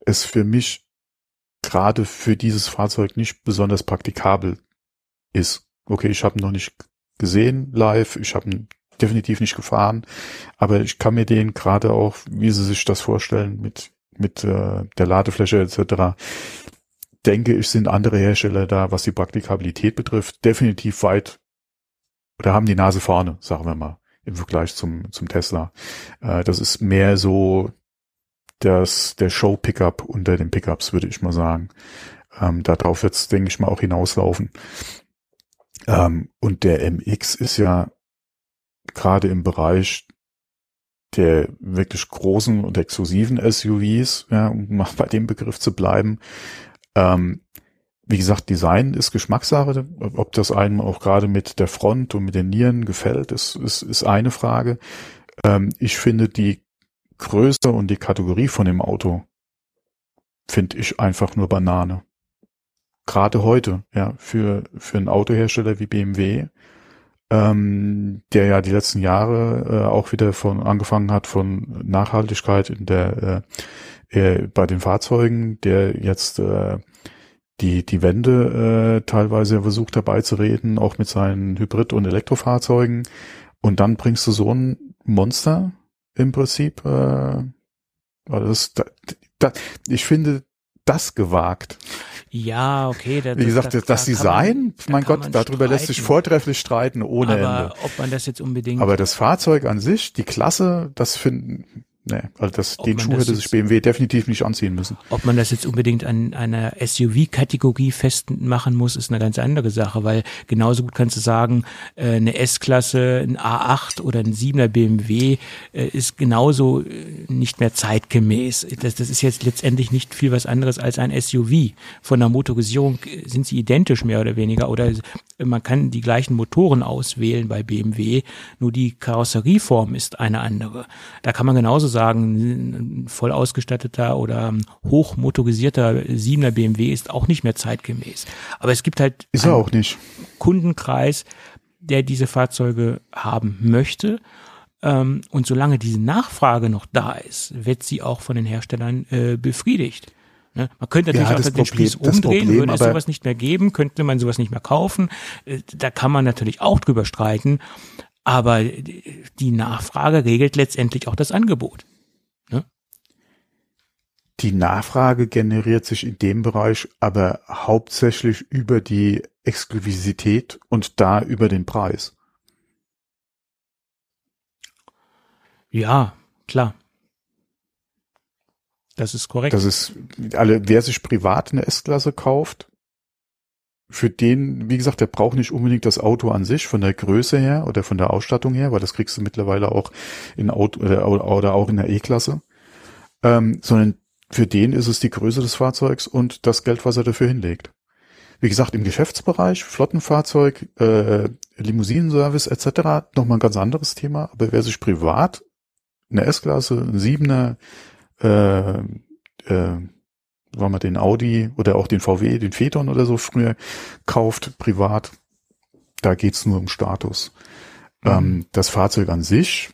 es für mich gerade für dieses Fahrzeug nicht besonders praktikabel ist. Okay, ich habe ihn noch nicht gesehen live, ich habe ihn definitiv nicht gefahren, aber ich kann mir den gerade auch, wie Sie sich das vorstellen, mit mit äh, der Ladefläche etc. Denke ich, sind andere Hersteller da, was die Praktikabilität betrifft, definitiv weit oder haben die Nase vorne, sagen wir mal, im Vergleich zum zum Tesla. Äh, das ist mehr so das, der Show-Pickup unter den Pickups, würde ich mal sagen. Ähm, darauf wird es, denke ich mal, auch hinauslaufen. Ähm, und der MX ist ja gerade im Bereich der wirklich großen und exklusiven SUVs, ja, um mal bei dem Begriff zu bleiben. Ähm, wie gesagt, Design ist Geschmackssache. Ob das einem auch gerade mit der Front und mit den Nieren gefällt, ist, ist, ist eine Frage. Ähm, ich finde die Größe und die Kategorie von dem Auto finde ich einfach nur Banane. Gerade heute, ja, für, für einen Autohersteller wie BMW, ähm, der ja die letzten Jahre äh, auch wieder von angefangen hat von Nachhaltigkeit in der äh, äh, bei den Fahrzeugen, der jetzt äh, die die Wende äh, teilweise versucht herbeizureden, auch mit seinen Hybrid- und Elektrofahrzeugen. Und dann bringst du so ein Monster im Prinzip. Äh, das, da, da, ich finde das gewagt. Ja, okay. Das, Wie gesagt, das, das Design, man, mein Gott, darüber streiten. lässt sich vortrefflich streiten ohne Aber Ende. ob man das jetzt unbedingt. Aber das Fahrzeug an sich, die Klasse, das finden, Nee, also das, den Schuh hätte sich BMW definitiv nicht anziehen müssen. Ob man das jetzt unbedingt an einer SUV-Kategorie festmachen muss, ist eine ganz andere Sache, weil genauso gut kannst du sagen, äh, eine S-Klasse, ein A8 oder ein 7er BMW äh, ist genauso äh, nicht mehr zeitgemäß. Das, das ist jetzt letztendlich nicht viel was anderes als ein SUV. Von der Motorisierung sind sie identisch mehr oder weniger oder man kann die gleichen Motoren auswählen bei BMW, nur die Karosserieform ist eine andere. Da kann man genauso sagen, ein voll ausgestatteter oder hochmotorisierter 7er BMW ist auch nicht mehr zeitgemäß. Aber es gibt halt ist er auch nicht. Kundenkreis, der diese Fahrzeuge haben möchte. Ähm, und solange diese Nachfrage noch da ist, wird sie auch von den Herstellern äh, befriedigt. Ne? Man könnte natürlich ja, auch den Problem, Spieß umdrehen, Problem, würde es sowas nicht mehr geben, könnte man sowas nicht mehr kaufen. Äh, da kann man natürlich auch drüber streiten. Aber die Nachfrage regelt letztendlich auch das Angebot. Ne? Die Nachfrage generiert sich in dem Bereich aber hauptsächlich über die Exklusivität und da über den Preis. Ja, klar. Das ist korrekt. Das ist alle, wer sich privat eine S-Klasse kauft, für den, wie gesagt, der braucht nicht unbedingt das Auto an sich von der Größe her oder von der Ausstattung her, weil das kriegst du mittlerweile auch in Auto oder, oder auch in der E-Klasse, ähm, sondern für den ist es die Größe des Fahrzeugs und das Geld, was er dafür hinlegt. Wie gesagt, im Geschäftsbereich, Flottenfahrzeug, äh, Limousinenservice etc. nochmal ein ganz anderes Thema. Aber wer sich privat eine S-Klasse, ein Siebener, äh, äh, wenn man den Audi oder auch den VW, den Phaeton oder so früher kauft, privat, da geht's nur um Status. Mhm. Ähm, das Fahrzeug an sich,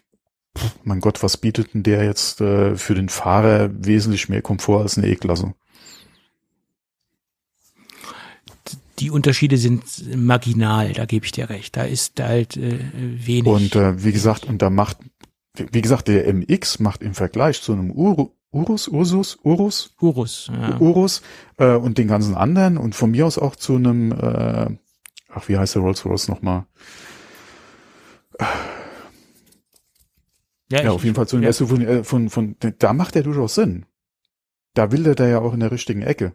pff, mein Gott, was bietet denn der jetzt äh, für den Fahrer wesentlich mehr Komfort als eine E-Klasse? Die Unterschiede sind marginal, da gebe ich dir recht. Da ist halt äh, wenig. Und äh, wie gesagt, und da macht, wie gesagt, der MX macht im Vergleich zu einem Uru, Urus, Ursus, Urus, Urus, ja. Urus äh, und den ganzen anderen und von mir aus auch zu einem, äh, ach, wie heißt der Rolls Royce nochmal? Ja, ja auf jeden Fall zu einem ja. SUV von, von, von, da macht er durchaus Sinn. Da will der da ja auch in der richtigen Ecke.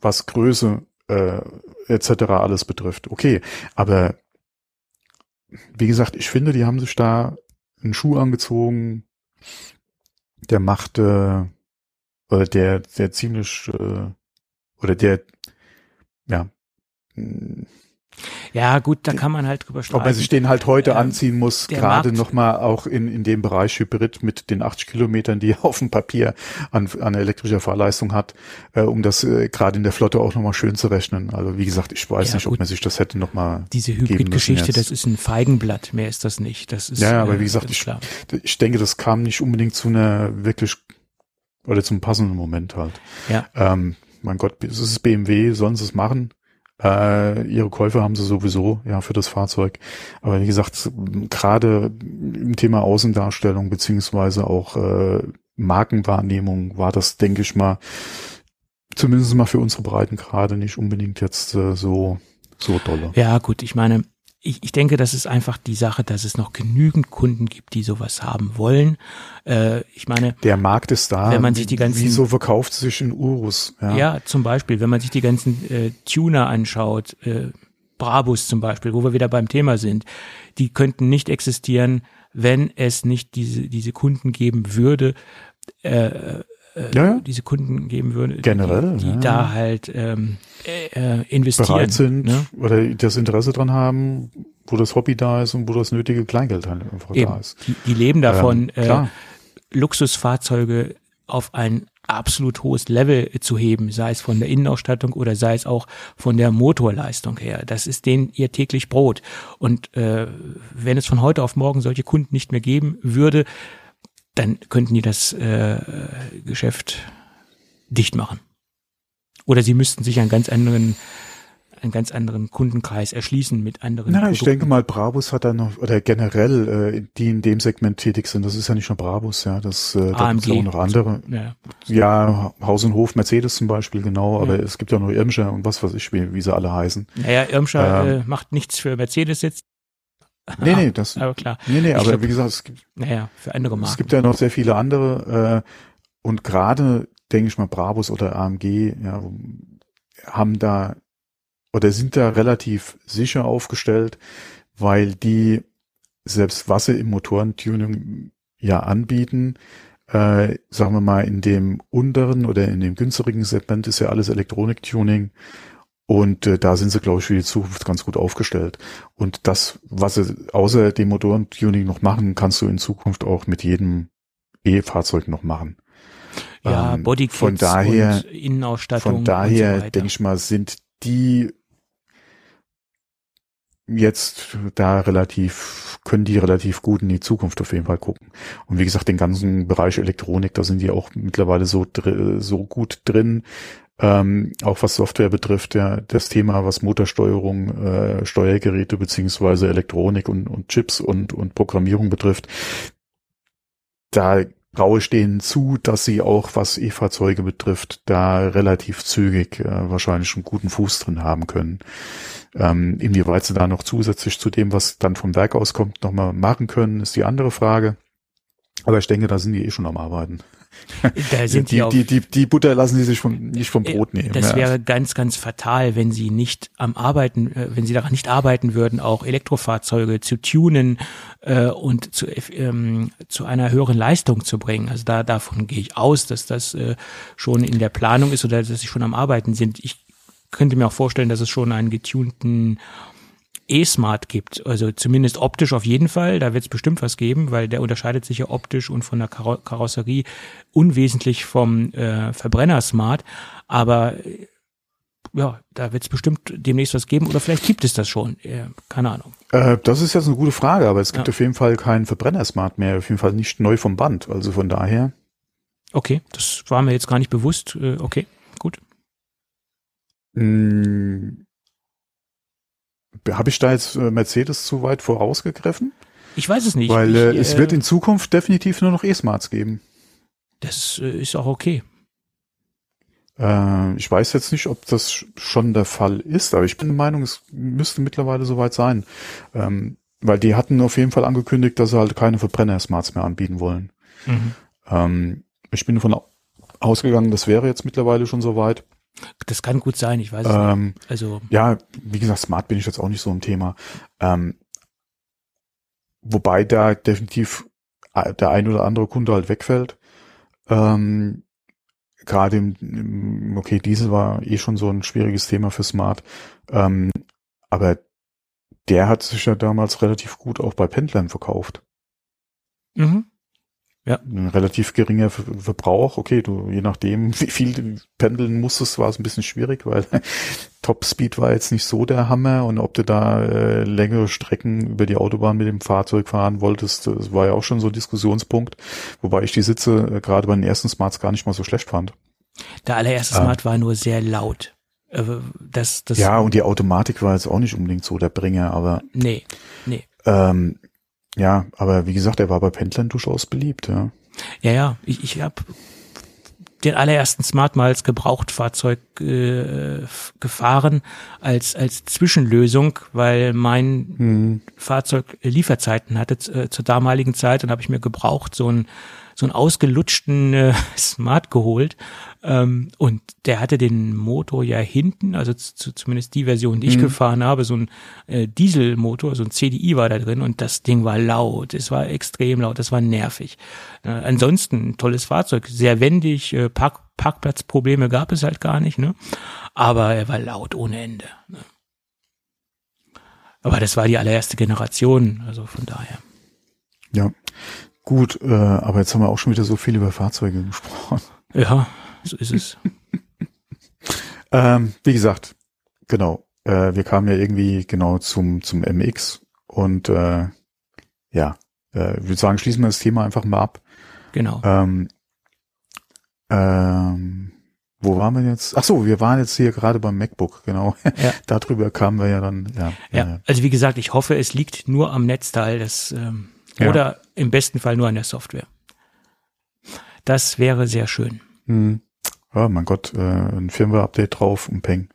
Was Größe äh, etc. alles betrifft. Okay, aber wie gesagt, ich finde, die haben sich da einen Schuh angezogen, der machte oder der der ziemlich äh, oder der ja ja, gut, da kann man halt drüber streiten. Ob man sich den halt heute ähm, anziehen muss, gerade nochmal auch in, in dem Bereich Hybrid mit den 80 Kilometern, die [laughs] er auf dem Papier an, an elektrischer Fahrleistung hat, äh, um das äh, gerade in der Flotte auch nochmal schön zu rechnen. Also wie gesagt, ich weiß ja, nicht, gut. ob man sich das hätte nochmal Diese Hybrid-Geschichte, das ist ein Feigenblatt, mehr ist das nicht. Das ist, ja, aber wie äh, gesagt, ich, ich denke, das kam nicht unbedingt zu einer wirklich oder zum passenden Moment halt. Ja. Ähm, mein Gott, es ist BMW, sollen sie es machen? Äh, ihre Käufe haben sie sowieso, ja, für das Fahrzeug. Aber wie gesagt, gerade im Thema Außendarstellung beziehungsweise auch äh, Markenwahrnehmung war das, denke ich mal, zumindest mal für unsere Breiten gerade nicht unbedingt jetzt äh, so so dolle. Ja, gut, ich meine, ich, ich denke, das ist einfach die Sache, dass es noch genügend Kunden gibt, die sowas haben wollen. Äh, ich meine, der Markt ist da. Wenn man sich die ganzen, wieso verkauft sich in Urus? Ja. ja, zum Beispiel, wenn man sich die ganzen äh, Tuner anschaut, äh, Brabus zum Beispiel, wo wir wieder beim Thema sind, die könnten nicht existieren, wenn es nicht diese diese Kunden geben würde. Äh, äh, ja, ja. diese Kunden geben würde, generell, die, die ja. da halt ähm, äh, investieren, bereit sind ne? oder das Interesse dran haben, wo das Hobby da ist und wo das nötige Kleingeld halt einfach Eben. da ist. Die, die leben davon, ähm, äh, Luxusfahrzeuge auf ein absolut hohes Level zu heben, sei es von der Innenausstattung oder sei es auch von der Motorleistung her. Das ist denen ihr täglich Brot. Und äh, wenn es von heute auf morgen solche Kunden nicht mehr geben würde, dann könnten die das äh, Geschäft dicht machen. Oder sie müssten sich einen ganz anderen einen ganz anderen Kundenkreis erschließen mit anderen. Nein, ich denke mal, Brabus hat da noch, oder generell, äh, die in dem Segment tätig sind, das ist ja nicht nur Brabus, ja, das, äh, da gibt es auch noch andere. Ja. ja, Haus und Hof, Mercedes zum Beispiel, genau, aber ja. es gibt ja noch Irmscher und was weiß ich, wie, wie sie alle heißen. Naja, Irmscher ähm, äh, macht nichts für Mercedes jetzt, Nee, nee, das. aber klar. Nee, nee, aber glaub, wie gesagt, es gibt, naja, für andere Marken. Es gibt ja noch sehr viele andere, äh, und gerade, denke ich mal, Brabus oder AMG, ja, haben da, oder sind da relativ sicher aufgestellt, weil die, selbst was sie im Motorentuning ja anbieten, äh, sagen wir mal, in dem unteren oder in dem günstigen Segment ist ja alles Elektroniktuning. Und äh, da sind sie, glaube ich, für die Zukunft ganz gut aufgestellt. Und das, was sie außer dem Motorentuning noch machen, kannst du in Zukunft auch mit jedem E-Fahrzeug noch machen. Ja, ähm, Bodykits von daher, und Innenausstattung. Von daher, so denke ich mal, sind die jetzt da relativ, können die relativ gut in die Zukunft auf jeden Fall gucken. Und wie gesagt, den ganzen Bereich Elektronik, da sind die auch mittlerweile so, so gut drin, ähm, auch was Software betrifft, ja, das Thema, was Motorsteuerung, äh, Steuergeräte beziehungsweise Elektronik und, und Chips und, und Programmierung betrifft, da traue ich denen zu, dass sie auch, was E-Fahrzeuge betrifft, da relativ zügig äh, wahrscheinlich einen guten Fuß drin haben können. Ähm, inwieweit sie da noch zusätzlich zu dem, was dann vom Werk auskommt, nochmal machen können, ist die andere Frage. Aber ich denke, da sind die eh schon am Arbeiten. Da sind die, die, die, die, die Butter lassen sie sich vom, nicht vom Brot nehmen. Das wäre ganz, ganz fatal, wenn sie nicht am Arbeiten, äh, wenn sie daran nicht arbeiten würden, auch Elektrofahrzeuge zu tunen äh, und zu, ähm, zu einer höheren Leistung zu bringen. Also da davon gehe ich aus, dass das äh, schon in der Planung ist oder dass sie schon am Arbeiten sind. Ich könnte mir auch vorstellen, dass es schon einen getunten E-Smart gibt. Also zumindest optisch auf jeden Fall. Da wird es bestimmt was geben, weil der unterscheidet sich ja optisch und von der Karo Karosserie unwesentlich vom äh, Verbrenner Smart. Aber äh, ja, da wird es bestimmt demnächst was geben oder vielleicht gibt es das schon. Keine Ahnung. Äh, das ist jetzt eine gute Frage, aber es gibt ja. auf jeden Fall keinen Verbrenner-Smart mehr, auf jeden Fall nicht neu vom Band. Also von daher. Okay, das war mir jetzt gar nicht bewusst. Äh, okay, gut. Hm, Habe ich da jetzt äh, Mercedes zu weit vorausgegriffen? Ich weiß es nicht. Weil äh, ich, es wird in Zukunft definitiv nur noch E-Smarts geben. Das äh, ist auch okay. Äh, ich weiß jetzt nicht, ob das schon der Fall ist, aber ich bin der Meinung, es müsste mittlerweile soweit sein. Ähm, weil die hatten auf jeden Fall angekündigt, dass sie halt keine Verbrenner-Smarts mehr anbieten wollen. Mhm. Ähm, ich bin davon ausgegangen, das wäre jetzt mittlerweile schon soweit. Das kann gut sein, ich weiß es ähm, nicht. Also ja, wie gesagt, Smart bin ich jetzt auch nicht so ein Thema. Ähm, wobei da definitiv äh, der ein oder andere Kunde halt wegfällt. Ähm, Gerade im, im, okay, Diesel war eh schon so ein schwieriges Thema für Smart. Ähm, aber der hat sich ja damals relativ gut auch bei Pendlern verkauft. Mhm. Ja. Ein relativ geringer Verbrauch. Okay, du, je nachdem, [laughs] wie viel du pendeln musstest, war es ein bisschen schwierig, weil [laughs] Top Speed war jetzt nicht so der Hammer und ob du da äh, längere Strecken über die Autobahn mit dem Fahrzeug fahren wolltest, das war ja auch schon so ein Diskussionspunkt, wobei ich die Sitze äh, gerade bei den ersten Smarts gar nicht mal so schlecht fand. Der allererste ähm, Smart war nur sehr laut. Äh, das, das ja, und die Automatik war jetzt auch nicht unbedingt so der Bringer, aber. Nee, nee. Ähm, ja, aber wie gesagt, er war bei Pendlern durchaus beliebt, ja. Ja, ja, ich, ich habe den allerersten Smart mal als Gebrauchtfahrzeug äh, gefahren als als Zwischenlösung, weil mein hm. Fahrzeug Lieferzeiten hatte äh, zur damaligen Zeit und habe ich mir gebraucht so ein so einen ausgelutschten äh, [laughs] Smart geholt. Ähm, und der hatte den Motor ja hinten, also zu, zumindest die Version, die ich mhm. gefahren habe, so ein äh, Dieselmotor, so ein CDI war da drin und das Ding war laut. Es war extrem laut, das war nervig. Äh, ansonsten ein tolles Fahrzeug, sehr wendig, äh, Park, Parkplatzprobleme gab es halt gar nicht, ne? Aber er war laut ohne Ende. Ne? Aber das war die allererste Generation, also von daher. Ja, Gut, äh, aber jetzt haben wir auch schon wieder so viel über Fahrzeuge gesprochen. Ja, so ist es. [laughs] ähm, wie gesagt, genau. Äh, wir kamen ja irgendwie genau zum, zum MX und äh, ja, äh, ich würde sagen, schließen wir das Thema einfach mal ab. Genau. Ähm, ähm, wo waren wir jetzt? Ach so, wir waren jetzt hier gerade beim MacBook, genau. Ja. [laughs] Darüber kamen wir ja dann. Ja, ja, also wie gesagt, ich hoffe, es liegt nur am Netzteil. Das ähm, ja. Oder im besten Fall nur an der Software. Das wäre sehr schön. Hm. Ja, mein Gott, äh, ein Firmware-Update drauf und Peng.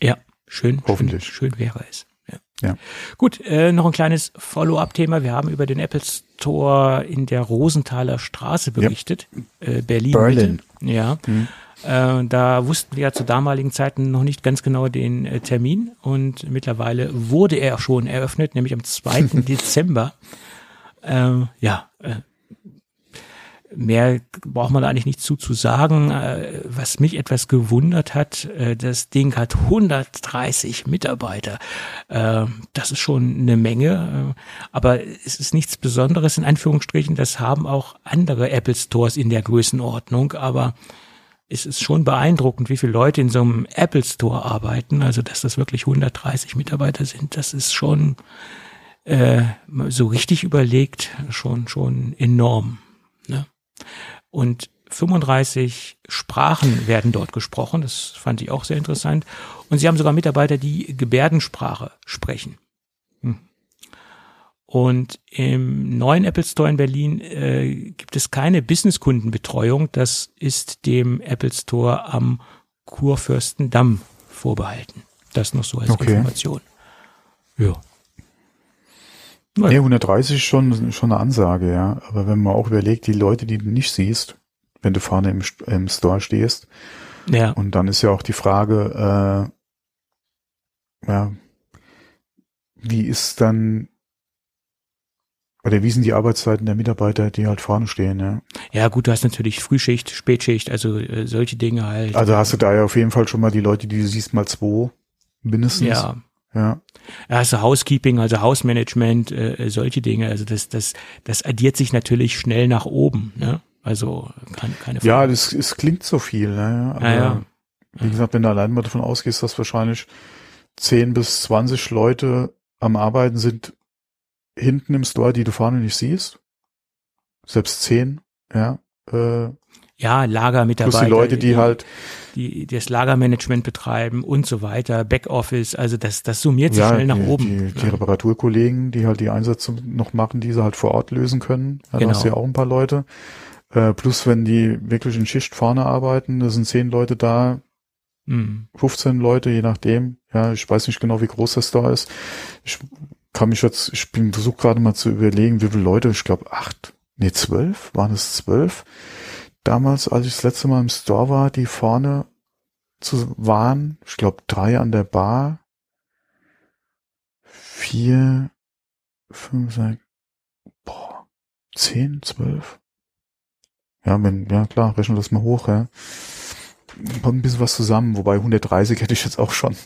Ja, schön. Hoffentlich. Schön, schön wäre es. Ja. ja. Gut, äh, noch ein kleines Follow-up-Thema. Wir haben über den Apple Store in der Rosenthaler Straße berichtet. Ja. Äh, Berlin. Berlin. Ja. Hm. Äh, da wussten wir ja zu damaligen Zeiten noch nicht ganz genau den äh, Termin und mittlerweile wurde er schon eröffnet, nämlich am 2. [laughs] Dezember. Äh, ja, äh, mehr braucht man eigentlich nicht zu, zu sagen. Äh, was mich etwas gewundert hat, äh, das Ding hat 130 Mitarbeiter. Äh, das ist schon eine Menge, aber es ist nichts Besonderes in Anführungsstrichen. Das haben auch andere Apple Stores in der Größenordnung, aber es ist schon beeindruckend, wie viele Leute in so einem Apple Store arbeiten. Also, dass das wirklich 130 Mitarbeiter sind, das ist schon äh, so richtig überlegt, schon, schon enorm. Ne? Und 35 Sprachen werden dort gesprochen. Das fand ich auch sehr interessant. Und sie haben sogar Mitarbeiter, die Gebärdensprache sprechen. Und im neuen Apple Store in Berlin äh, gibt es keine Businesskundenbetreuung. Das ist dem Apple Store am Kurfürstendamm vorbehalten. Das noch so als okay. Information. Ja. Nee, 130 ist schon, schon eine Ansage, ja. Aber wenn man auch überlegt, die Leute, die du nicht siehst, wenn du vorne im, im Store stehst. Ja. Und dann ist ja auch die Frage, äh, ja, wie ist dann oder wie sind die Arbeitszeiten der Mitarbeiter, die halt vorne stehen, ja? Ja, gut, du hast natürlich Frühschicht, Spätschicht, also äh, solche Dinge halt. Also hast du da ja auf jeden Fall schon mal die Leute, die du siehst, mal zwei mindestens. Ja, Ja. Also Housekeeping, also Hausmanagement, äh, solche Dinge. Also das, das, das addiert sich natürlich schnell nach oben. Ne? Also keine, keine Frage. Ja, das, es klingt so viel. Ne? Aber ja, ja. wie gesagt, wenn du allein mal davon ausgehst, dass wahrscheinlich 10 bis 20 Leute am Arbeiten sind hinten im Store, die du vorne nicht siehst. Selbst 10, ja. Äh, ja, Lagermitarbeiter. Plus die Leute, die, die halt die, die das Lagermanagement betreiben und so weiter, Backoffice, also das, das summiert sich ja, schnell nach die, oben. Die, die Reparaturkollegen, die halt die Einsätze noch machen, die sie halt vor Ort lösen können. Da genau. hast du ja auch ein paar Leute. Äh, plus wenn die wirklich in Schicht vorne arbeiten, da sind zehn Leute da, mhm. 15 Leute, je nachdem. Ja, ich weiß nicht genau, wie groß das da ist. Ich kann mich jetzt, ich bin versucht gerade mal zu überlegen, wie viele Leute, ich glaube acht, nee, zwölf, waren es zwölf? Damals, als ich das letzte Mal im Store war, die vorne zu waren. Ich glaube drei an der Bar, vier, fünf, sechs, boah, zehn, zwölf. Ja, wenn, ja klar, rechne das mal hoch, ja. Kommt ein bisschen was zusammen, wobei 130 hätte ich jetzt auch schon.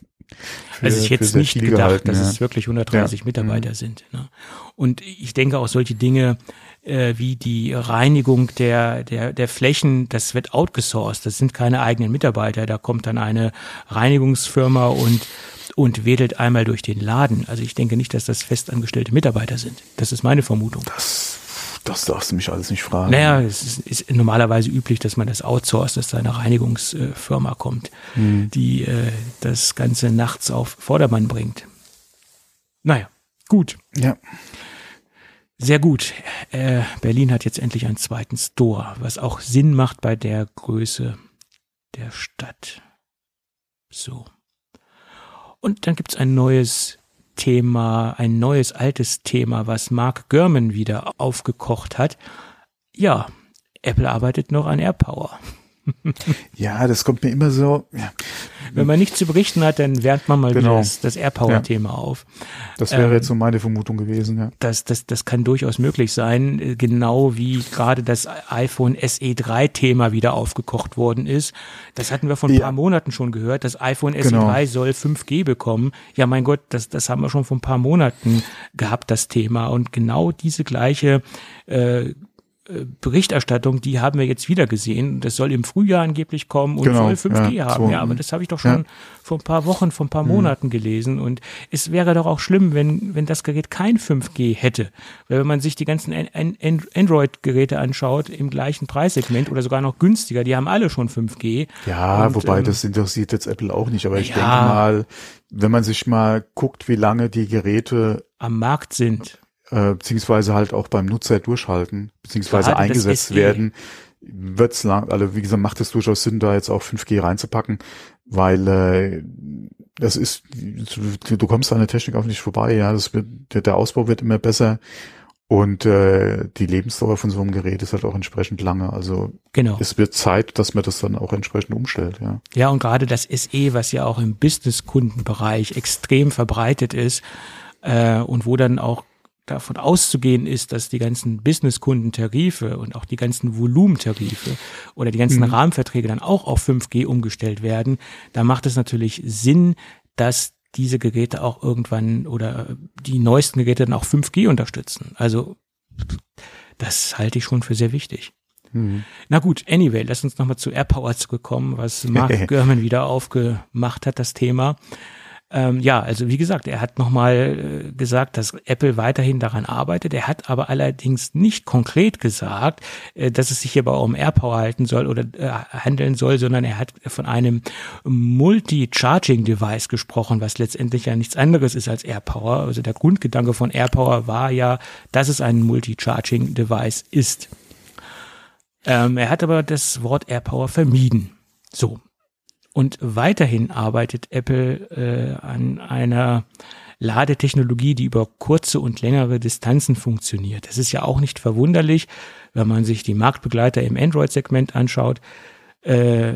Für, also ich hätte es nicht gedacht, gehalten, dass ja. es wirklich 130 Ja. Mitarbeiter Mhm. sind. Ne? Und ich denke auch solche Dinge äh, wie die Reinigung der, der, der Flächen, das wird outgesourced. Das sind keine eigenen Mitarbeiter. Da kommt dann eine Reinigungsfirma und und wedelt einmal durch den Laden. Also ich denke nicht, dass das festangestellte Mitarbeiter sind. Das ist meine Vermutung. Das, das darfst du mich alles nicht fragen. Naja, es ist, ist normalerweise üblich, dass man das outsourced, dass da eine Reinigungsfirma kommt, Hm. die äh, das Ganze nachts auf Vordermann bringt. Naja, gut. Ja. Sehr gut. Äh, Berlin hat jetzt endlich einen zweiten Store, was auch Sinn macht bei der Größe der Stadt. So. Und dann gibt's ein neues Thema, ein neues altes Thema, was Mark Gurman wieder aufgekocht hat. Ja, Apple arbeitet noch an AirPower. Ja, das kommt mir immer so, ja, Wenn man nichts zu berichten hat, dann wärmt man mal Genau. wieder das, das AirPower-Thema auf. das wäre Ähm, jetzt so meine Vermutung gewesen, ja. Das, das, das kann durchaus möglich sein, äh, genau wie gerade das iPhone SE3-Thema wieder aufgekocht worden ist. Das hatten wir vor ein Ja. paar Monaten schon gehört. Das iPhone Genau. SE3 soll 5G bekommen. Ja, mein Gott, das, das haben wir schon vor ein paar Monaten gehabt, das Thema. Und genau diese gleiche äh, Berichterstattung, die haben wir jetzt wieder gesehen. Das soll im Frühjahr angeblich kommen und Genau, soll 5G ja, haben. so, ja, aber das habe ich doch schon ja. vor ein paar Wochen, vor ein Mhm. paar Monaten gelesen. Und es wäre doch auch schlimm, wenn, wenn das Gerät kein 5G hätte. Weil wenn man sich die ganzen An- An- An- Android-Geräte anschaut, im gleichen Preissegment oder sogar noch günstiger, die haben alle schon 5G. Ja, Und, wobei ähm, das interessiert jetzt Apple auch nicht, aber ich ja. denke mal, wenn man sich mal guckt, wie lange die Geräte am Markt sind. Äh, beziehungsweise halt auch beim Nutzer durchhalten, beziehungsweise das eingesetzt SE. werden, wird's lang, also wie gesagt, macht es durchaus Sinn, da jetzt auch 5G reinzupacken, weil äh, das ist, du, kommst an der Technik auch nicht vorbei, ja, das wird, der, der Ausbau wird immer besser und äh, die Lebensdauer von so einem Gerät ist halt auch entsprechend lange, also Genau. es wird Zeit, dass man das dann auch entsprechend umstellt, ja. Ja, und gerade das SE, was ja auch im Business-Kundenbereich extrem verbreitet ist äh, und wo dann auch davon auszugehen ist, dass die ganzen Business-Kunden-Tarife und auch die ganzen Volumentarife oder die ganzen Mhm. Rahmenverträge dann auch auf 5G umgestellt werden, da macht es natürlich Sinn, dass diese Geräte auch irgendwann oder die neuesten Geräte dann auch 5G unterstützen. Also das halte ich schon für sehr wichtig. Mhm. Na gut, anyway, lass uns nochmal zu AirPower zurückkommen, was Mark [laughs] Gurman wieder aufgemacht hat, das Thema. Ähm, ja, also wie gesagt, er hat nochmal äh, gesagt, dass Apple weiterhin daran arbeitet. Er hat aber allerdings nicht konkret gesagt, äh, dass es sich hierbei um AirPower halten soll oder äh, handeln soll, sondern er hat von einem Multi-Charging-Device gesprochen, was letztendlich ja nichts anderes ist als AirPower. Also der Grundgedanke von AirPower war ja, dass es ein Multi-Charging-Device ist. Ähm, er hat aber das Wort AirPower vermieden. So. Und weiterhin arbeitet Apple äh, an einer Ladetechnologie, die über kurze und längere Distanzen funktioniert. Das ist ja auch nicht verwunderlich, wenn man sich die Marktbegleiter im Android-Segment anschaut. Äh,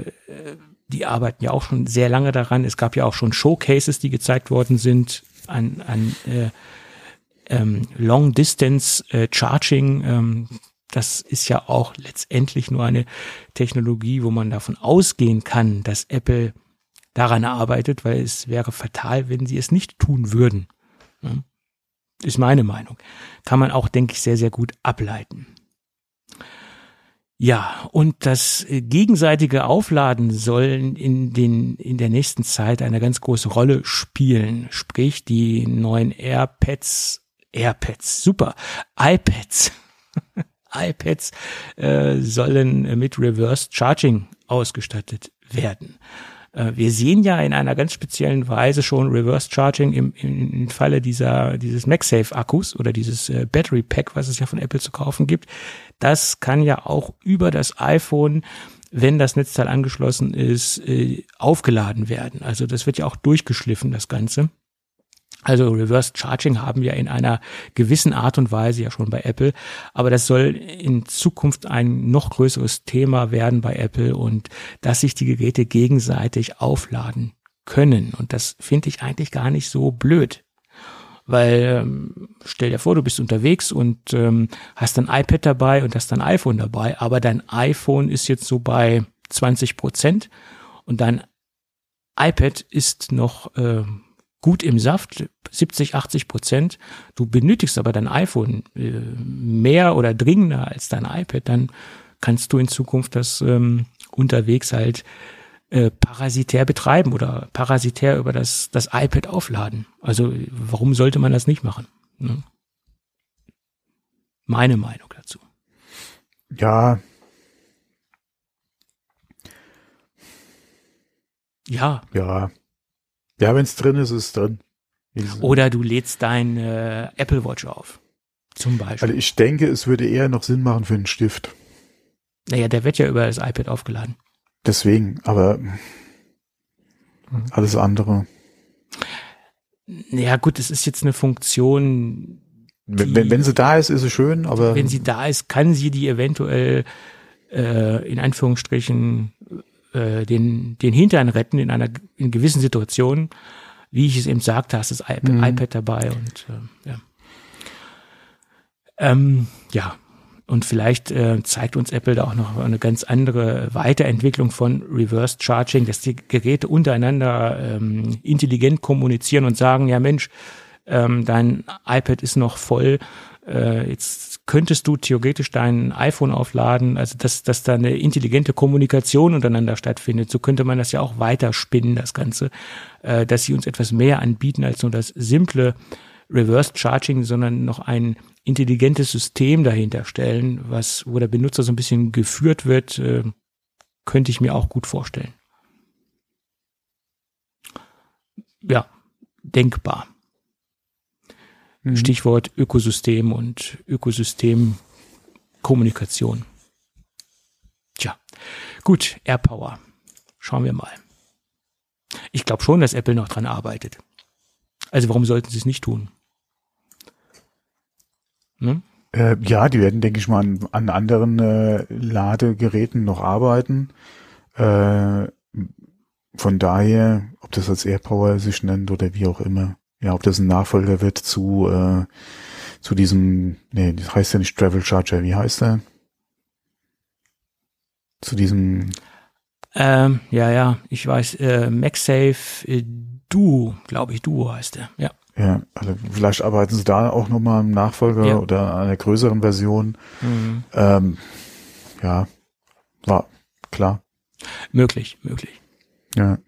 die arbeiten ja auch schon sehr lange daran. Es gab ja auch schon Showcases, die gezeigt worden sind an, an äh, ähm, Long Distance äh, Charging. Ähm, das ist ja auch letztendlich nur eine Technologie, wo man davon ausgehen kann, dass Apple daran arbeitet, weil es wäre fatal, wenn sie es nicht tun würden. Ist meine Meinung. Kann man auch, denke ich, sehr, sehr gut ableiten. Ja, und das gegenseitige Aufladen soll in den, in der nächsten Zeit eine ganz große Rolle spielen. Sprich, die neuen AirPads, AirPads, super, iPads, [laughs] iPads äh, sollen mit Reverse Charging ausgestattet werden. Äh, wir sehen ja in einer ganz speziellen Weise schon Reverse Charging im, im, Falle dieser, dieses MagSafe Akkus oder dieses äh, Battery Pack, was es ja von Apple zu kaufen gibt. Das kann ja auch über das iPhone wenn das Netzteil angeschlossen ist, äh, aufgeladen werden. Also das wird ja auch durchgeschliffen, das Ganze. Also Reverse Charging haben wir in einer gewissen Art und Weise ja schon bei Apple, aber das soll in Zukunft ein noch größeres Thema werden bei Apple und dass sich die Geräte gegenseitig aufladen können. Und das finde ich eigentlich gar nicht so blöd. Weil ähm, stell dir vor, du bist unterwegs und ähm, hast ein iPad dabei und hast dein iPhone dabei, aber dein iPhone ist jetzt so bei 20 Prozent und dein iPad ist noch äh, gut im Saft, 70, 80 Prozent. Du benötigst aber dein iPhone äh, mehr oder dringender als dein iPad, dann kannst du in Zukunft das ähm, unterwegs halt äh, parasitär betreiben oder parasitär über das, das iPad aufladen. Also warum sollte man das nicht machen? Ne? Meine Meinung dazu. Ja. Ja. Ja. Ja, wenn es drin ist, ist es drin. Oder du lädst dein äh, Apple Watch auf. Zum Beispiel. Also ich denke, es würde eher noch Sinn machen für einen Stift. Naja, der wird ja über das iPad aufgeladen. Deswegen, aber alles andere. Ja gut, es ist jetzt eine Funktion. Die, wenn, wenn sie da ist, ist sie schön, aber. Wenn sie da ist, kann sie die eventuell äh, in Anführungsstrichen äh, den, den Hintern retten in einer in gewissen Situation. Wie ich es eben sagte, hast das iPad, mhm. iPad dabei und äh, ja. Ähm, ja, und vielleicht äh, zeigt uns Apple da auch noch eine ganz andere Weiterentwicklung von Reverse Charging, dass die Geräte untereinander ähm, intelligent kommunizieren und sagen, ja Mensch, ähm, dein iPad ist noch voll, äh, jetzt könntest du theoretisch dein iPhone aufladen, also dass, dass da eine intelligente Kommunikation untereinander stattfindet. So könnte man das ja auch weiterspinnen, das Ganze, äh, dass sie uns etwas mehr anbieten als nur das simple Reverse Charging, sondern noch ein intelligentes System dahinter stellen, was, wo der Benutzer so ein bisschen geführt wird, äh, könnte ich mir auch gut vorstellen. Ja, denkbar. Mhm. Stichwort Ökosystem und Ökosystemkommunikation. Tja, gut, AirPower. Schauen wir mal. Ich glaube schon, dass Apple noch dran arbeitet. Also warum sollten sie es nicht tun? Ne? Äh, ja, die werden, denke ich mal, an, an anderen äh, Ladegeräten noch arbeiten. Äh, von daher, ob das als AirPower sich nennt oder wie auch immer, ja, ob das ein Nachfolger wird zu, äh, zu diesem, nee, das heißt ja nicht Travel Charger, wie heißt der? Zu diesem. Ähm, ja, ja, ich weiß, äh, MagSafe äh, Duo, glaube ich, Duo heißt der, ja. Ja, also vielleicht arbeiten sie da auch nochmal im Nachfolger ja. oder einer größeren Version. Mhm. Ähm, ja, war klar. Möglich, möglich. Ja.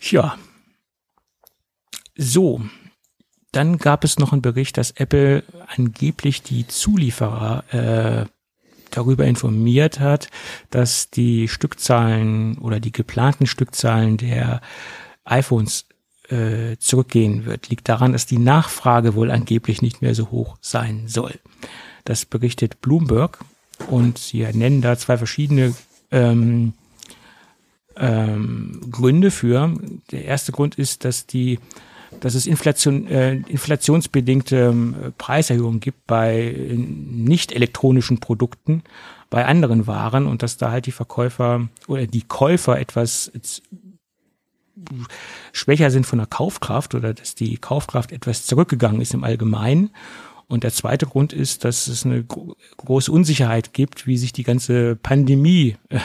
Ja. So, dann gab es noch einen Bericht, dass Apple angeblich die Zulieferer äh, darüber informiert hat, dass die Stückzahlen oder die geplanten Stückzahlen der iPhones äh, zurückgehen wird, liegt daran, dass die Nachfrage wohl angeblich nicht mehr so hoch sein soll. Das berichtet Bloomberg und sie nennen da zwei verschiedene ähm, ähm, Gründe für. Der erste Grund ist, dass die dass es Inflation, äh, inflationsbedingte äh, Preiserhöhungen gibt bei nicht elektronischen Produkten, bei anderen Waren und dass da halt die Verkäufer oder die Käufer etwas schwächer sind von der Kaufkraft oder dass die Kaufkraft etwas zurückgegangen ist im Allgemeinen. Und der zweite Grund ist, dass es eine gro große Unsicherheit gibt, wie sich die ganze Pandemie äh,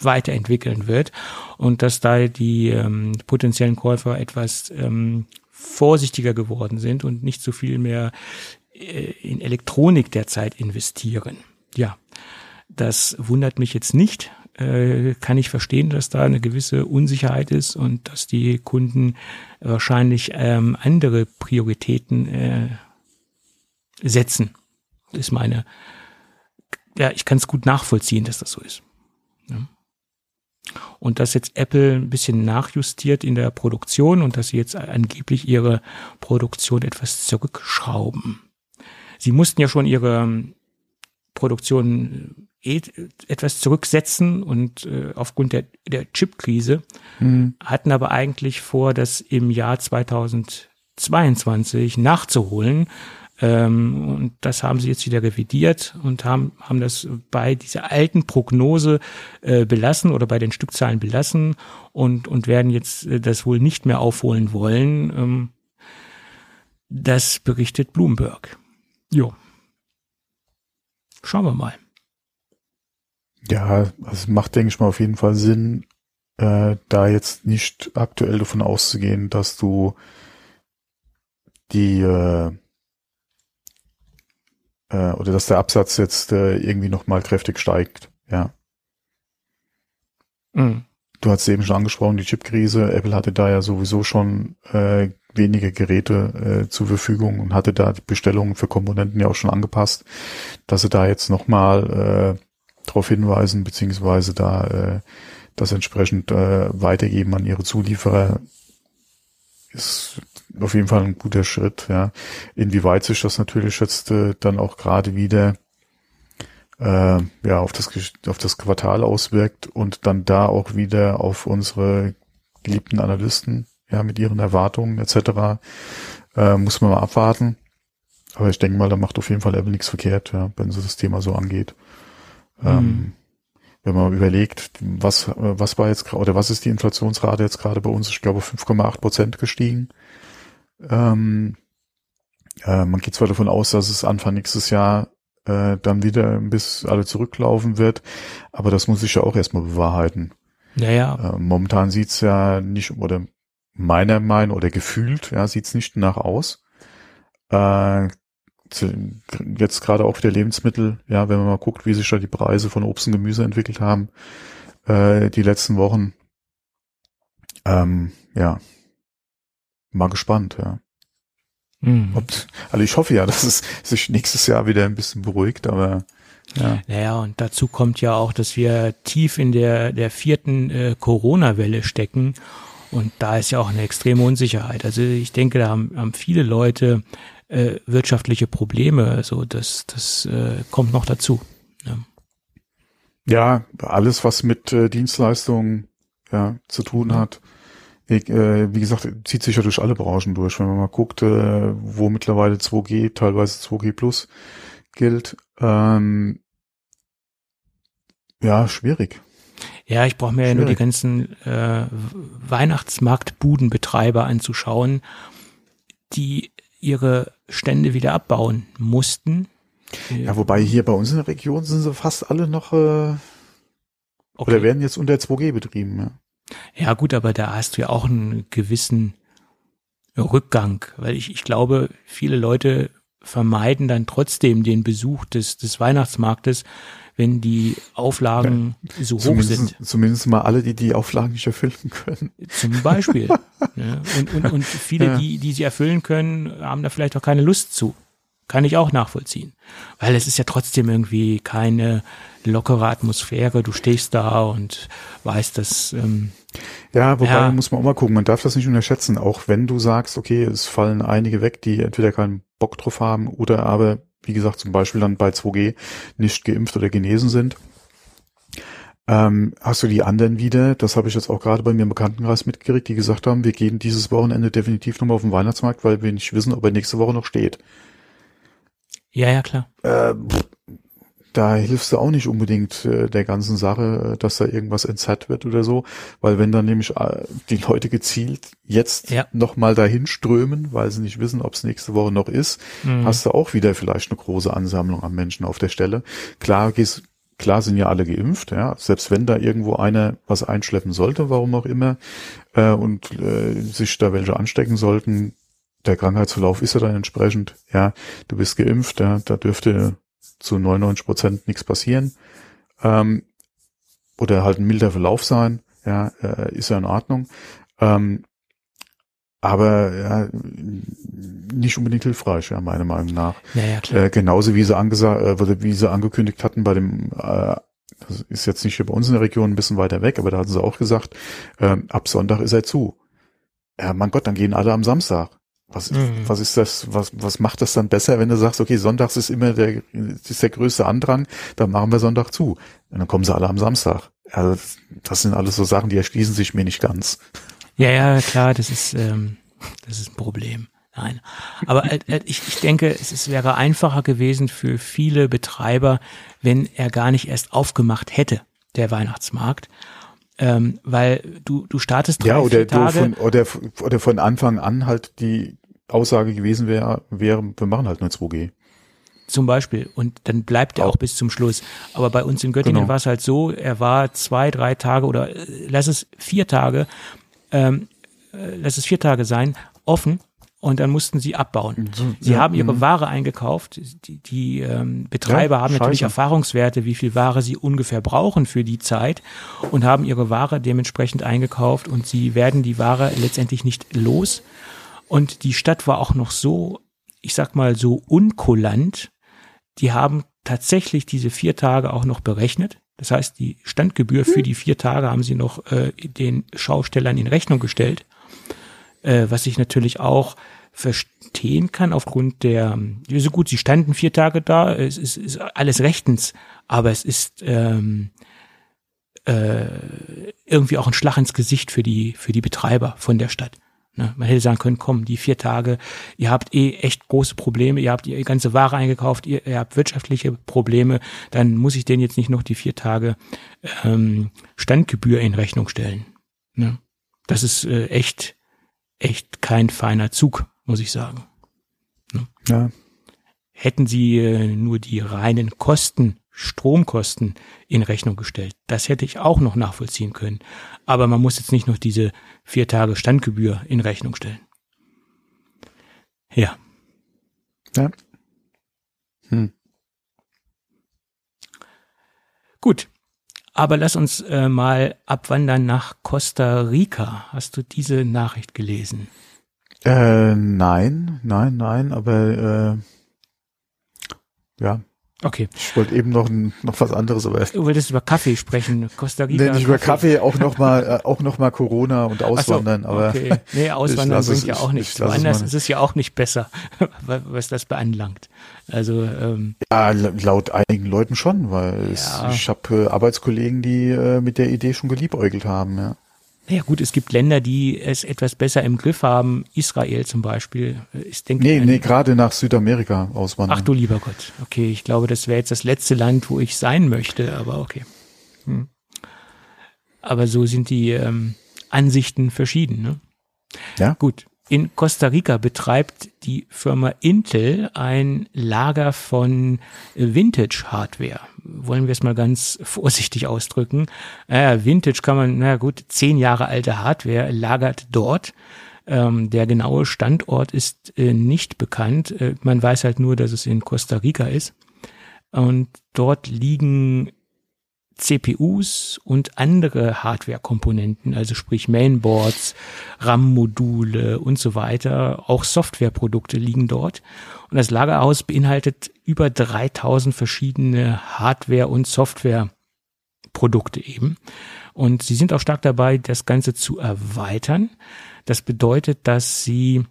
weiterentwickeln wird und dass da die ähm, potenziellen Käufer etwas ähm, vorsichtiger geworden sind und nicht so viel mehr äh, in Elektronik derzeit investieren. Ja, das wundert mich jetzt nicht. Äh, kann ich verstehen, dass da eine gewisse Unsicherheit ist und dass die Kunden wahrscheinlich ähm, andere Prioritäten äh, setzen. Das ist meine, ja, ich kann es gut nachvollziehen, dass das so ist. Und dass jetzt Apple ein bisschen nachjustiert in der Produktion und dass sie jetzt angeblich ihre Produktion etwas zurückschrauben. Sie mussten ja schon ihre Produktion äh, etwas zurücksetzen und äh, aufgrund der, der Chipkrise mhm. hatten aber eigentlich vor, das im Jahr 2022 nachzuholen. Ähm, und das haben sie jetzt wieder revidiert und haben, haben das bei dieser alten Prognose äh, belassen oder bei den Stückzahlen belassen und, und werden jetzt äh, das wohl nicht mehr aufholen wollen. Ähm, das berichtet Bloomberg. Jo. Schauen wir mal. Ja, es macht, denke ich mal, auf jeden Fall Sinn, äh, da jetzt nicht aktuell davon auszugehen, dass du die äh, äh, oder dass der Absatz jetzt äh, irgendwie nochmal kräftig steigt. Ja. Mhm. Du hast eben schon angesprochen, die Chipkrise. Apple hatte da ja sowieso schon äh, wenige Geräte äh, zur Verfügung und hatte da die Bestellungen für Komponenten ja auch schon angepasst, dass sie da jetzt nochmal äh, darauf hinweisen, beziehungsweise da äh, das entsprechend äh, weitergeben an ihre Zulieferer, ist auf jeden Fall ein guter Schritt, ja. Inwieweit sich das natürlich jetzt äh, dann auch gerade wieder äh, ja auf das auf das Quartal auswirkt und dann da auch wieder auf unsere geliebten Analysten, ja, mit ihren Erwartungen etc. Äh, muss man mal abwarten. Aber ich denke mal, da macht auf jeden Fall Apple nichts verkehrt, ja, wenn sie das Thema so angeht. Mhm. Ähm, wenn man überlegt, was, was war jetzt oder was ist die Inflationsrate jetzt gerade bei uns? Ich glaube 5,8 Prozent gestiegen. Ähm, äh, man geht zwar davon aus, dass es Anfang nächstes Jahr äh, dann wieder bis alle zurücklaufen wird, aber das muss sich ja auch erstmal bewahrheiten. Naja. Äh, momentan sieht's ja nicht, oder meiner Meinung oder gefühlt, ja, sieht's nicht danach aus. Äh, jetzt gerade auch wieder Lebensmittel, ja, wenn man mal guckt, wie sich da die Preise von Obst und Gemüse entwickelt haben, äh, die letzten Wochen. Ähm, ja, mal gespannt, ja. Mhm. Ob, also ich hoffe ja, dass es sich nächstes Jahr wieder ein bisschen beruhigt, aber ja. Naja, und dazu kommt ja auch, dass wir tief in der, der vierten äh, Corona-Welle stecken. Und da ist ja auch eine extreme Unsicherheit. Also ich denke, da haben, haben viele Leute äh, wirtschaftliche Probleme. Also das, das äh, kommt noch dazu. Ja. ja, alles, was mit äh, Dienstleistungen ja, zu tun hat. Ich, äh, wie gesagt, zieht sich ja durch alle Branchen durch. Wenn man mal guckt, äh, wo mittlerweile 2G, teilweise 2G Plus gilt, ähm, ja, schwierig. Ja, ich brauche mir schwierig. ja nur die ganzen äh, Weihnachtsmarktbudenbetreiber anzuschauen, die ihre Stände wieder abbauen mussten. Ja, wobei hier bei uns in der Region sind sie fast alle noch äh, okay. oder werden jetzt unter 2G betrieben. Ja. Ja gut, aber da hast du ja auch einen gewissen Rückgang, weil ich, ich glaube, viele Leute vermeiden dann trotzdem den Besuch des, des Weihnachtsmarktes, wenn die Auflagen ja, so hoch sind. Zumindest mal alle, die die Auflagen nicht erfüllen können. Zum Beispiel. [laughs] ja, und, und, und viele, ja. die, die sie erfüllen können, haben da vielleicht auch keine Lust zu. Kann ich auch nachvollziehen. Weil es ist ja trotzdem irgendwie keine lockere Atmosphäre. Du stehst da und weißt, dass. Ähm, ja, wobei ja. muss man auch mal gucken. Man darf das nicht unterschätzen. Auch wenn du sagst, okay, es fallen einige weg, die entweder keinen Bock drauf haben oder aber wie gesagt, zum Beispiel dann bei 2G nicht geimpft oder genesen sind. Ähm, hast du die anderen wieder, das habe ich jetzt auch gerade bei mir im Bekanntenkreis mitgekriegt, die gesagt haben, wir gehen dieses Wochenende definitiv nochmal auf den Weihnachtsmarkt, weil wir nicht wissen, ob er nächste Woche noch steht. Ja, ja, klar. Äh, da hilfst du auch nicht unbedingt äh, der ganzen Sache, äh, dass da irgendwas entzerrt wird oder so, weil wenn dann nämlich äh, die Leute gezielt jetzt Ja. nochmal dahin strömen, weil sie nicht wissen, ob es nächste Woche noch ist, Mhm. hast du auch wieder vielleicht eine große Ansammlung an Menschen auf der Stelle. Klar gehst, klar sind ja alle geimpft, ja, selbst wenn da irgendwo einer was einschleppen sollte, warum auch immer, äh, und äh, sich da welche anstecken sollten, der Krankheitsverlauf ist ja dann entsprechend, ja, du bist geimpft, ja, da dürfte zu 99 Prozent nichts passieren. Ähm, oder halt ein milder Verlauf sein, ja, äh, ist ja in Ordnung. Ähm, aber ja, nicht unbedingt hilfreich, ja, meiner Meinung nach. Ja, ja, klar. Äh, genauso wie sie angesagt, äh, wie sie angekündigt hatten bei dem, äh, das ist jetzt nicht hier bei uns in der Region ein bisschen weiter weg, aber da hatten sie auch gesagt, ähm, ab Sonntag ist er zu. Ja, mein Gott, dann gehen alle am Samstag. Was, Mhm. was ist das, was, was macht das dann besser, wenn du sagst, okay, sonntags ist immer der, ist der größte Andrang, dann machen wir Sonntag zu. Und dann kommen sie alle am Samstag. Also, das sind alles so Sachen, die erschließen sich mir nicht ganz. Ja, ja, klar, das ist, ähm, das ist ein Problem. Nein. Aber äh, äh, ich, ich denke, es, es wäre einfacher gewesen für viele Betreiber, wenn er gar nicht erst aufgemacht hätte, der Weihnachtsmarkt. Ähm, weil du, du startest drei, Ja, oder, vier du Tage. von, oder, oder von Anfang an halt die Aussage gewesen wäre, wäre, wir machen halt nur 2G. Zum Beispiel. Und dann bleibt er auch bis zum Schluss. Aber bei uns in Göttingen Genau. war es halt so, er war zwei, drei Tage oder äh, lass es vier Tage, ähm, äh, lass es vier Tage sein, offen und dann mussten sie abbauen. Sie ja, haben ihre mhm. Ware eingekauft. Die, die ähm, Betreiber Ja, haben natürlich scheiße. Erfahrungswerte, wie viel Ware sie ungefähr brauchen für die Zeit und haben ihre Ware dementsprechend eingekauft und sie werden die Ware letztendlich nicht los. Und die Stadt war auch noch so, ich sag mal so unkulant. Die haben tatsächlich diese vier Tage auch noch berechnet. Das heißt, die Standgebühr für die vier Tage haben sie noch äh, den Schaustellern in Rechnung gestellt, äh, was ich natürlich auch verstehen kann aufgrund der, so gut, sie standen vier Tage da, es ist, ist alles rechtens, aber es ist ähm, äh, irgendwie auch ein Schlag ins Gesicht für die, für die Betreiber von der Stadt. Ne? Man hätte sagen können, komm, die vier Tage, ihr habt eh echt große Probleme, ihr habt ihr ganze Ware eingekauft, ihr, ihr habt wirtschaftliche Probleme, dann muss ich denen jetzt nicht noch die vier Tage ähm, Standgebühr in Rechnung stellen. Ne? Das ist äh, echt, echt kein feiner Zug, muss ich sagen. Ja, Hätten sie äh, nur die reinen Kosten, Stromkosten in Rechnung gestellt, das hätte ich auch noch nachvollziehen können. Aber man muss jetzt nicht noch diese vier Tage Standgebühr in Rechnung stellen. Ja, ja. Hm. gut. Aber lass uns äh, mal abwandern nach Costa Rica. Hast du diese Nachricht gelesen? Äh, nein, nein, nein, aber äh, ja, Okay. ich wollte eben noch, noch was anderes, aber Du wolltest über Kaffee sprechen. Costa Rica. nee, nicht über Kaffee, auch noch mal, äh, [laughs] auch noch mal Corona und Ach so, Auswandern, aber okay. Nee, Auswandern es- bringt ja auch nichts. es Woanders ist es ja auch nicht besser, [laughs] was das beanlangt. Also, ähm, ja, la- laut einigen Leuten schon, weil es, Ja. ich habe äh, Arbeitskollegen, die äh, mit der Idee schon geliebäugelt haben, ja. Naja gut, es gibt Länder, die es etwas besser im Griff haben. Israel zum Beispiel äh, ist, denke Nee, ich, ein- nee, gerade nach Südamerika auswandern. Ach du lieber Gott. Okay, ich glaube, das wäre jetzt das letzte Land, wo ich sein möchte, aber okay. Hm. Aber so sind die ähm, Ansichten verschieden. Ne? Ja. Gut. In Costa Rica betreibt die Firma Intel ein Lager von Vintage-Hardware. Wollen wir es mal ganz [laughs] vorsichtig ausdrücken. Äh, Vintage kann man, na gut, zehn Jahre alte Hardware lagert dort. Ähm, der genaue Standort ist äh, nicht bekannt. Äh, man weiß halt nur, dass es in Costa Rica ist. Und dort liegen CPUs und andere Hardware-Komponenten, also sprich Mainboards, RAM-Module und so weiter, auch Softwareprodukte liegen dort. Und das Lagerhaus beinhaltet über 3000 verschiedene Hardware- und Softwareprodukte eben. Und sie sind auch stark dabei, das Ganze zu erweitern. Das bedeutet, dass sie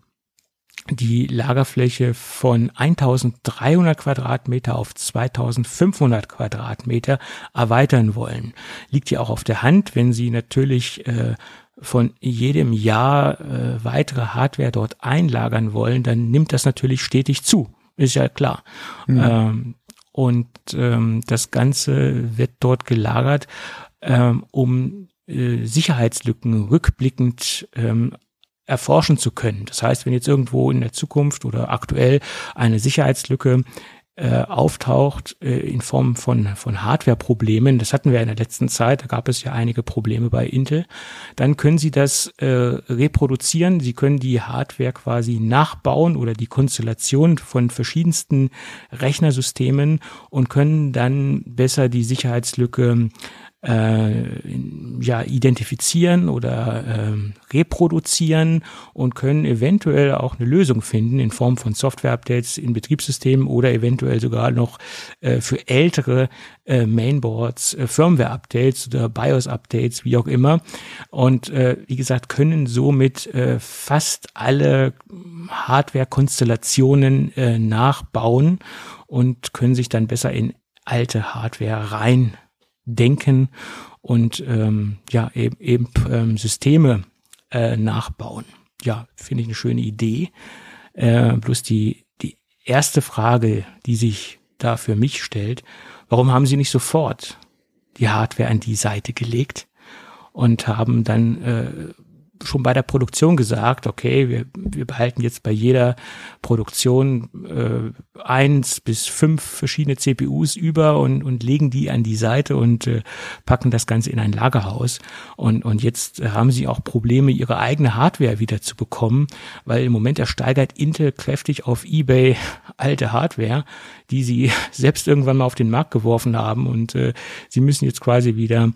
die Lagerfläche von 1300 Quadratmeter auf 2500 Quadratmeter erweitern wollen. Liegt ja auch auf der Hand, wenn Sie natürlich äh, von jedem Jahr äh, weitere Hardware dort einlagern wollen, dann nimmt das natürlich stetig zu. Ist ja klar. Ähm, und ähm, das Ganze wird dort gelagert, ähm, um äh, Sicherheitslücken rückblickend ähm, erforschen zu können. Das heißt, wenn jetzt irgendwo in der Zukunft oder aktuell eine Sicherheitslücke äh, auftaucht äh, in Form von, von Hardware-Problemen, das hatten wir in der letzten Zeit, da gab es ja einige Probleme bei Intel, dann können Sie das äh, reproduzieren, Sie können die Hardware quasi nachbauen oder die Konstellation von verschiedensten Rechnersystemen und können dann besser die Sicherheitslücke ja, identifizieren oder äh, reproduzieren und können eventuell auch eine Lösung finden in Form von Software-Updates in Betriebssystemen oder eventuell sogar noch äh, für ältere äh, Mainboards, äh, Firmware-Updates oder BIOS-Updates, wie auch immer. Und äh, wie gesagt, können somit äh, fast alle Hardware-Konstellationen äh, nachbauen und können sich dann besser in alte Hardware rein denken und ähm, ja eben, eben ähm, Systeme äh, nachbauen. Ja, finde ich eine schöne Idee. Äh, bloß die die erste Frage, die sich da für mich stellt, warum haben Sie nicht sofort die Hardware an die Seite gelegt und haben dann äh, schon bei der Produktion gesagt, okay, wir, wir behalten jetzt bei jeder Produktion äh, eins bis fünf verschiedene CPUs über und, und legen die an die Seite und äh, packen das Ganze in ein Lagerhaus. Und, und jetzt haben sie auch Probleme, ihre eigene Hardware wieder zu bekommen, weil im Moment ersteigert Intel kräftig auf eBay alte Hardware, die sie [laughs] selbst irgendwann mal auf den Markt geworfen haben und äh, sie müssen jetzt quasi wieder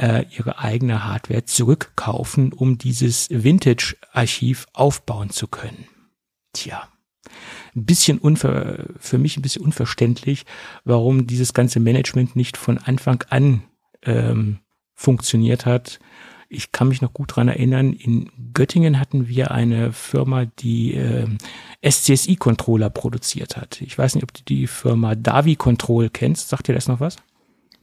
äh, ihre eigene Hardware zurückkaufen, um dieses Vintage-Archiv aufbauen zu können. Tja, ein bisschen unver für mich ein bisschen unverständlich, warum dieses ganze Management nicht von Anfang an ähm, funktioniert hat. Ich kann mich noch gut dran erinnern, in Göttingen hatten wir eine Firma, die äh, SCSI-Controller produziert hat. Ich weiß nicht, ob du die Firma Davi Control kennst. Sagt dir das noch was?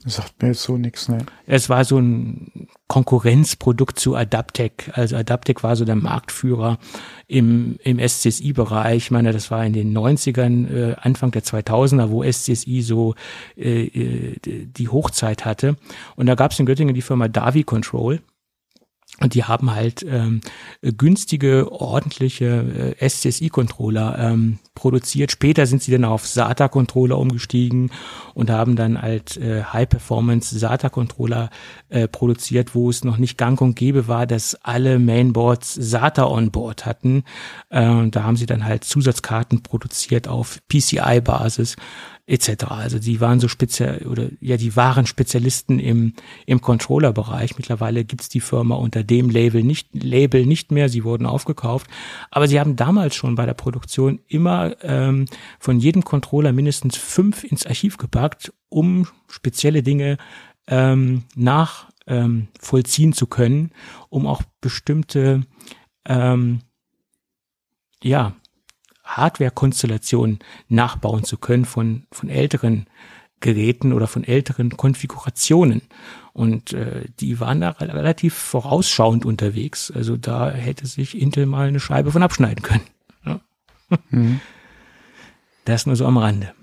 Sagt mir jetzt so nichts, ne? Es war so ein Konkurrenzprodukt zu Adaptec. Also Adaptec war so der Marktführer im, im SCSI-Bereich. Ich meine, das war in den 90ern, äh, Anfang der 2000er, wo SCSI so äh, äh, die Hochzeit hatte. Und da gab es in Göttingen die Firma Davi Control. Und die haben halt ähm, günstige, ordentliche äh, SCSI-Controller ähm, produziert. Später sind sie dann auf SATA-Controller umgestiegen und haben dann halt äh, High-Performance SATA-Controller äh, produziert, wo es noch nicht gang und gäbe war, dass alle Mainboards SATA on Board hatten. Äh, da haben sie dann halt Zusatzkarten produziert auf PCI-Basis etc. Also die waren so speziell oder ja, die waren Spezialisten im im Controller-Bereich. Mittlerweile gibt's die Firma unter dem Label nicht Label nicht mehr. Sie wurden aufgekauft, aber sie haben damals schon bei der Produktion immer ähm, von jedem Controller mindestens fünf ins Archiv gepackt, um spezielle Dinge ähm, nach ähm, vollziehen zu können, um auch bestimmte ähm, ja Hardware-Konstellationen nachbauen zu können von, von älteren Geräten oder von älteren Konfigurationen. Und äh, die waren da relativ vorausschauend unterwegs. Also da hätte sich Intel mal eine Scheibe von abschneiden können. Ja. Mhm. Das nur so am Rande.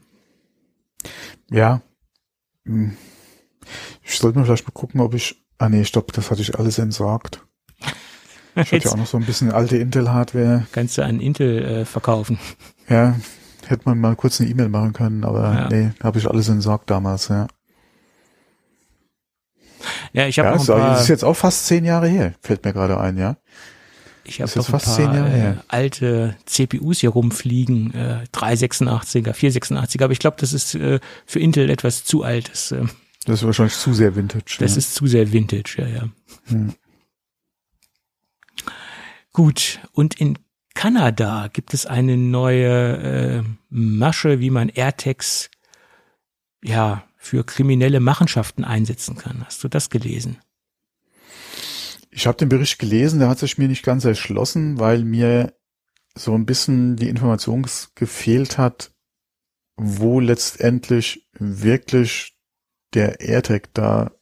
Ja. Hm. Ich sollte mal vielleicht mal gucken, ob ich. Ah nee, stopp, das hatte ich alles entsorgt. Ich hatte ja auch noch so ein bisschen alte Intel-Hardware. Kannst du an Intel äh, verkaufen. [laughs] Ja, hätte man mal kurz eine E-Mail machen können, aber ja. nee, habe ich alles entsorgt damals, ja. Ja, ich habe ja, noch ein paar, Das ist jetzt auch fast zehn Jahre her, fällt mir gerade ein, ja. Ich habe noch ein paar äh, alte CPUs hier rumfliegen, äh, 386er, 486er, aber ich glaube, das ist äh, für Intel etwas zu alt. Das, äh, das ist wahrscheinlich zu sehr Vintage. Das ja. ist zu sehr Vintage, ja, ja. Hm. Gut, und in Kanada gibt es eine neue äh, Masche, wie man AirTags ja für kriminelle Machenschaften einsetzen kann. Hast du das gelesen? Ich habe den Bericht gelesen, der hat sich mir nicht ganz erschlossen, weil mir so ein bisschen die Information gefehlt hat, wo letztendlich wirklich der AirTag da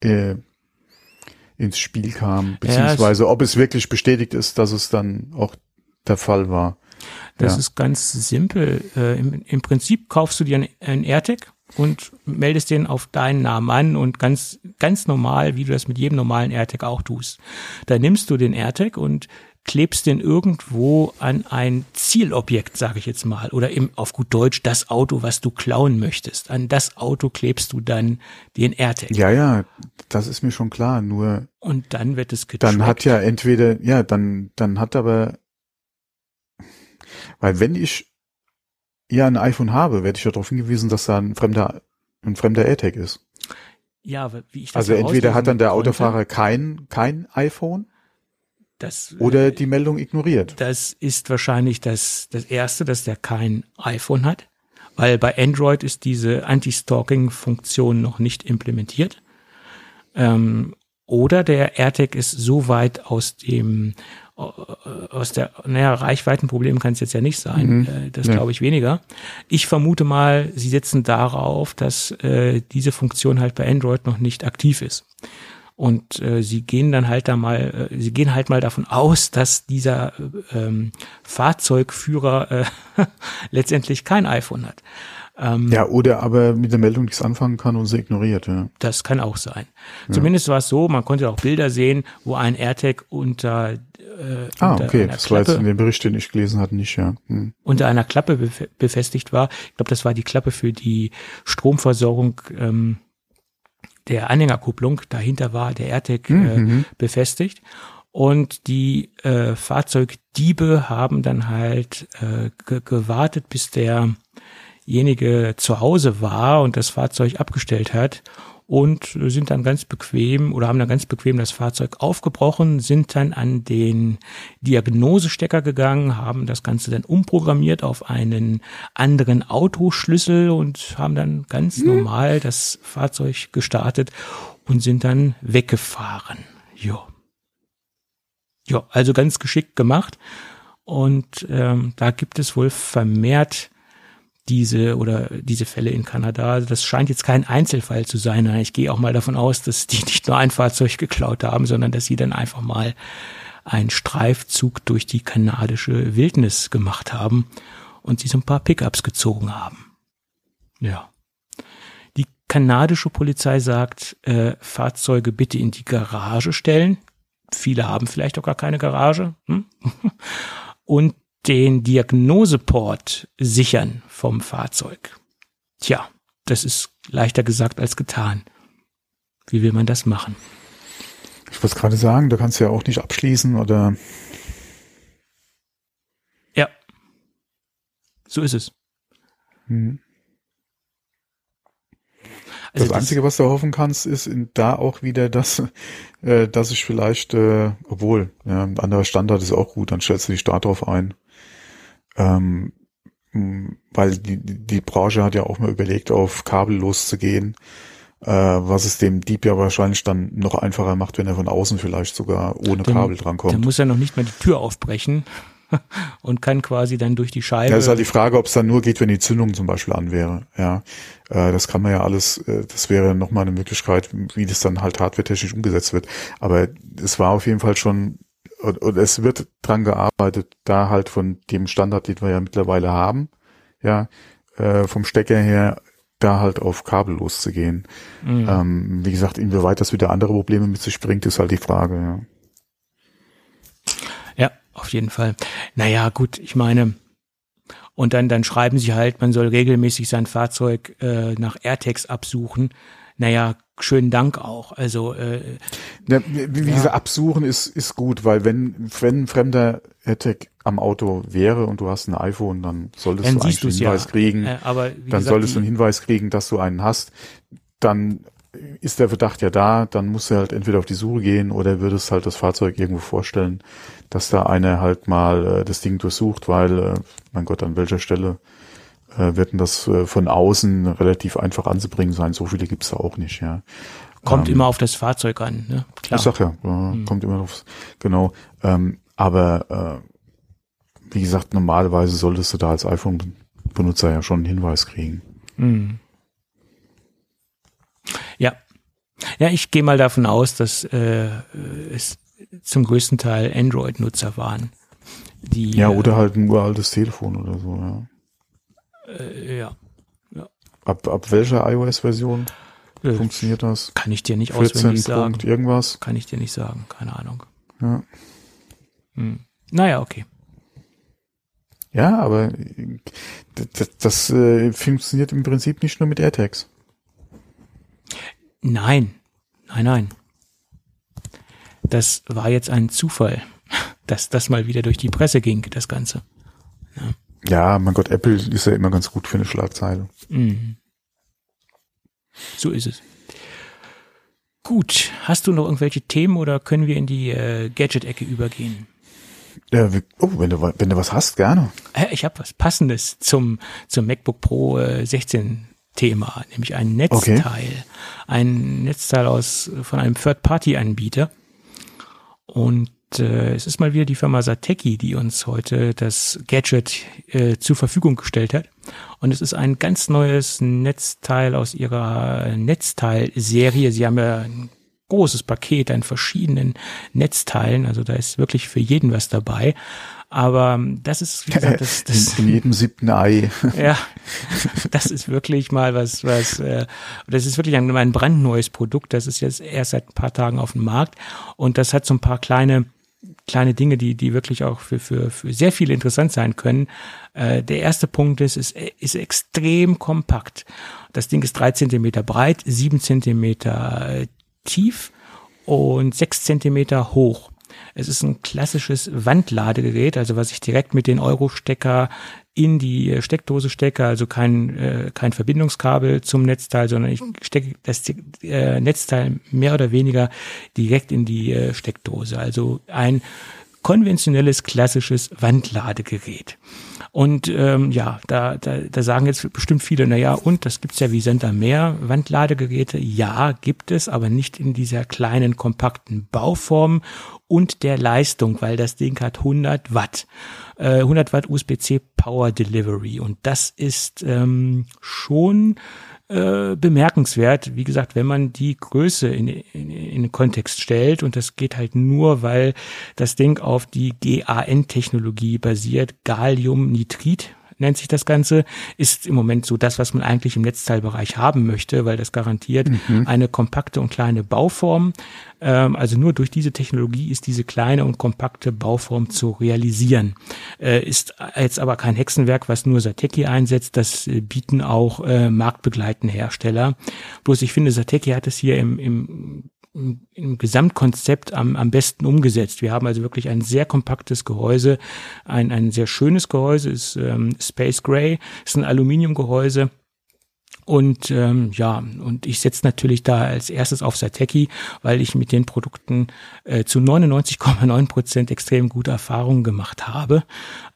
äh, ins Spiel kam, beziehungsweise ja, ob es wirklich bestätigt ist, dass es dann auch der Fall war. Das Ja. ist ganz simpel. Äh, im, Im Prinzip kaufst du dir ein, ein AirTag und meldest den auf deinen Namen an und ganz, ganz normal, wie du das mit jedem normalen AirTag auch tust. Da nimmst du den AirTag und klebst den irgendwo an ein Zielobjekt, sage ich jetzt mal, oder im, auf gut Deutsch das Auto, was du klauen möchtest. An das Auto klebst du dann den AirTag Ja, ja, das ist mir schon klar. Nur und dann wird es getrackt. dann hat ja entweder, ja, dann, dann hat aber, weil wenn ich ja ein iPhone habe, werde ich ja darauf hingewiesen, dass da ein fremder, ein fremder AirTag ist. ja, aber wie ich das Also entweder hat dann der Autofahrer kein, kein iPhone das, oder die Meldung ignoriert. Das ist wahrscheinlich das, das erste, dass der kein iPhone hat, weil bei Android ist diese Anti-Stalking-Funktion noch nicht implementiert. Ähm, oder der AirTag ist so weit aus dem äh, aus der naja, Reichweitenproblem kann es jetzt ja nicht sein. Mhm. Äh, das glaube ich weniger. Ich vermute mal, sie setzen darauf, dass äh, diese Funktion halt bei Android noch nicht aktiv ist. Und äh, sie gehen dann halt da mal, äh, sie gehen halt mal davon aus, dass dieser äh, ähm, Fahrzeugführer äh, [laughs] letztendlich kein iPhone hat. Ähm, Ja, oder aber mit der Meldung nichts anfangen kann und sie ignoriert, ja. Das kann auch sein. Zumindest war es so, man konnte auch Bilder sehen, wo ein AirTag unter, äh, Ah, unter, okay, einer das war jetzt in Klappe, dem Bericht, den ich gelesen hatte, nicht, ja. Hm. unter einer Klappe bef befestigt war. Ich glaube, das war die Klappe für die Stromversorgung ähm, der Anhängerkupplung. Dahinter war der AirTag äh, Mhm. befestigt. Und die äh, Fahrzeugdiebe haben dann halt äh, ge gewartet, bis derjenige zu Hause war und das Fahrzeug abgestellt hat und sind dann ganz bequem oder haben dann ganz bequem das Fahrzeug aufgebrochen, sind dann an den Diagnosestecker gegangen, haben das Ganze dann umprogrammiert auf einen anderen Autoschlüssel und haben dann ganz normal das Fahrzeug gestartet und sind dann weggefahren. Ja. Ja, also ganz geschickt gemacht. Und ähm, da gibt es wohl vermehrt diese oder diese Fälle in Kanada. Also das scheint jetzt kein Einzelfall zu sein. Ich gehe auch mal davon aus, dass die [laughs] nicht nur ein Fahrzeug geklaut haben, sondern dass sie dann einfach mal einen Streifzug durch die kanadische Wildnis gemacht haben und sie so ein paar Pickups gezogen haben. Ja. Die kanadische Polizei sagt, äh, Fahrzeuge bitte in die Garage stellen. Viele haben vielleicht auch gar keine Garage. Hm? [laughs] Und den Diagnoseport sichern vom Fahrzeug. Tja, das ist leichter gesagt als getan. Wie will man das machen? Ich wollte gerade sagen, du kannst ja auch nicht abschließen oder Ja. So ist es. hm. Also das Einzige, was du hoffen kannst, ist in, da auch wieder, dass, äh, dass ich vielleicht, äh, obwohl, ja, ein anderer Standard ist auch gut, dann stellst du dich da drauf ein. Ähm, weil die, die Branche hat ja auch mal überlegt, auf Kabel loszugehen, äh, was es dem Dieb ja wahrscheinlich dann noch einfacher macht, wenn er von außen vielleicht sogar ohne Dann- Kabel Dann drankommt. muss er noch nicht mal die Tür aufbrechen [laughs] und kann quasi dann durch die Scheibe. Ja, ist halt die Frage, ob es dann nur geht, wenn die Zündung zum Beispiel an wäre. Ja, äh, das kann man ja alles, äh, das wäre nochmal eine Möglichkeit, wie das dann halt hardwaretechnisch umgesetzt wird. Aber es war auf jeden Fall schon, und, und es wird dran gearbeitet, da halt von dem Standard, den wir ja mittlerweile haben, ja, äh, vom Stecker her, da halt auf Kabel loszugehen. Mhm. Ähm, wie gesagt, inwieweit das wieder andere Probleme mit sich bringt, ist halt die Frage. Ja. Ja, auf jeden Fall. Naja, gut, ich meine, und dann, dann schreiben sie halt, man soll regelmäßig sein Fahrzeug äh, nach AirTags absuchen. Naja, schönen Dank auch. Also, äh, Ja, wie, Ja. gesagt, absuchen ist, ist gut, weil wenn, wenn ein fremder AirTag am Auto wäre und du hast ein iPhone, dann solltest dann du einen es ja. Hinweis kriegen. Äh, aber dann gesagt, solltest du einen Hinweis kriegen, dass du einen hast. Dann ist der Verdacht ja da, dann musst du halt entweder auf die Suche gehen oder würdest halt das Fahrzeug irgendwo vorstellen, dass da einer halt mal äh, das Ding durchsucht, weil, äh, mein Gott, an welcher Stelle äh, wird das äh, von außen relativ einfach anzubringen sein? So viele gibt's da auch nicht, ja. kommt ähm, immer auf das Fahrzeug an, ne? Klar. Ich sag ja, äh, kommt immer drauf, genau. Ähm, aber äh, wie gesagt, normalerweise solltest du da als iPhone-Benutzer ja schon einen Hinweis kriegen. Mhm. Ja. Ja, ich gehe mal davon aus, dass äh, es zum größten Teil Android-Nutzer waren. Die, Ja, oder halt ein uraltes Telefon oder so, ja. Äh, ja. Ab, ab welcher iOS-Version Äh, funktioniert das? Kann ich dir nicht 14 auswendig sagen. Punkt irgendwas? Kann ich dir nicht sagen. Keine Ahnung. Ja. Hm. Naja, okay. Ja, aber das, das äh, funktioniert im Prinzip nicht nur mit AirTags. Nein, nein, nein. Das war jetzt ein Zufall, [laughs] dass das mal wieder durch die Presse ging, das Ganze. Ja, mein Gott, Apple ist ja immer ganz gut für eine Schlagzeile. Mhm. So ist es. Gut, hast du noch irgendwelche Themen oder können wir in die äh, Gadget-Ecke übergehen? Ja, oh, wenn du, wenn du was hast, gerne. Äh, ich habe was Passendes zum, zum MacBook Pro äh, 16 Thema, nämlich ein Netzteil. Ein Netzteil aus von einem Third-Party-Anbieter. Und äh, es ist mal wieder die Firma Sateki, die uns heute das Gadget äh, zur Verfügung gestellt hat. Und es ist ein ganz neues Netzteil aus ihrer Netzteilserie. Sie haben ja ein großes Paket an verschiedenen Netzteilen. Also da ist wirklich für jeden was dabei. Aber das ist, wie gesagt, das, [laughs] das, in, in jedem siebten Ei. [laughs] ja, das ist wirklich mal was, was, äh, das ist wirklich ein, ein brandneues Produkt. Das ist jetzt erst seit ein paar Tagen auf dem Markt und das hat so ein paar kleine, kleine Dinge, die, die wirklich auch für, für, für sehr viele interessant sein können. Äh, der erste Punkt ist, es ist extrem kompakt. Das Ding ist drei Zentimeter breit, sieben Zentimeter äh, tief und sechs Zentimeter hoch. Es ist ein klassisches Wandladegerät, also was ich direkt mit den Euro-Stecker in die Steckdose stecke, also kein, äh, kein Verbindungskabel zum Netzteil, sondern ich stecke das äh, Netzteil mehr oder weniger direkt in die äh, Steckdose. Also ein konventionelles, klassisches Wandladegerät. Und ähm, ja, da, da, da sagen jetzt bestimmt viele, na ja, und das gibt's ja wie Sender mehr Wandladegeräte. Ja, gibt es, aber nicht in dieser kleinen, kompakten Bauform und der Leistung, weil das Ding hat 100 Watt. Äh, 100 Watt USB-C Power Delivery. Und das ist ähm, schon äh, bemerkenswert, wie gesagt, wenn man die Größe in, in, in den Kontext stellt und das geht halt nur, weil das Ding auf die GAN-Technologie basiert, Galliumnitrid nennt sich das Ganze, ist im Moment so das, was man eigentlich im Netzteilbereich haben möchte, weil das garantiert eine kompakte und kleine Bauform. Ähm, also nur durch diese Technologie ist diese kleine und kompakte Bauform zu realisieren. Äh, ist jetzt aber kein Hexenwerk, was nur Sateki einsetzt. Das äh, bieten auch äh, marktbegleitende Hersteller. Bloß ich finde, Sateki hat es hier im, im im, Gesamtkonzept am, am besten umgesetzt. Wir haben also wirklich ein sehr kompaktes Gehäuse, ein, ein sehr schönes Gehäuse, ist ähm, Space Gray, ist ein Aluminiumgehäuse. Und ähm, ja, und ich setze natürlich da als erstes auf Sateki, weil ich mit den Produkten äh, zu 99,9 Prozent extrem gute Erfahrungen gemacht habe.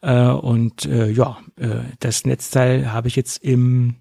Äh, und äh, ja, äh, das Netzteil habe ich jetzt im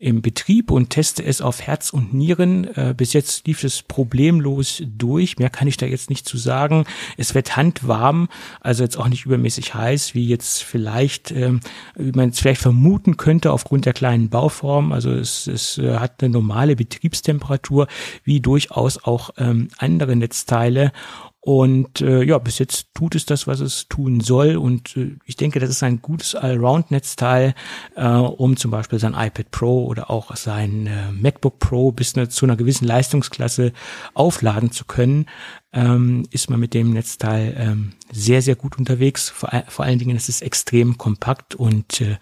im Betrieb und teste es auf Herz und Nieren. Äh, bis jetzt lief es problemlos durch. Mehr kann ich da jetzt nicht zu sagen. Es wird handwarm, also jetzt auch nicht übermäßig heiß, wie jetzt vielleicht, ähm, wie man es vielleicht vermuten könnte aufgrund der kleinen Bauform. Also es, es äh, hat eine normale Betriebstemperatur, wie durchaus auch ähm, andere Netzteile. Und äh, ja, bis jetzt tut es das, was es tun soll. Und äh, ich denke, das ist ein gutes Allround-Netzteil, äh, um zum Beispiel sein iPad Pro oder auch sein äh, MacBook Pro bis ne, zu einer gewissen Leistungsklasse aufladen zu können. Ähm, ist man mit dem Netzteil ähm, sehr, sehr gut unterwegs. Vor, vor allen Dingen ist es extrem kompakt und äh,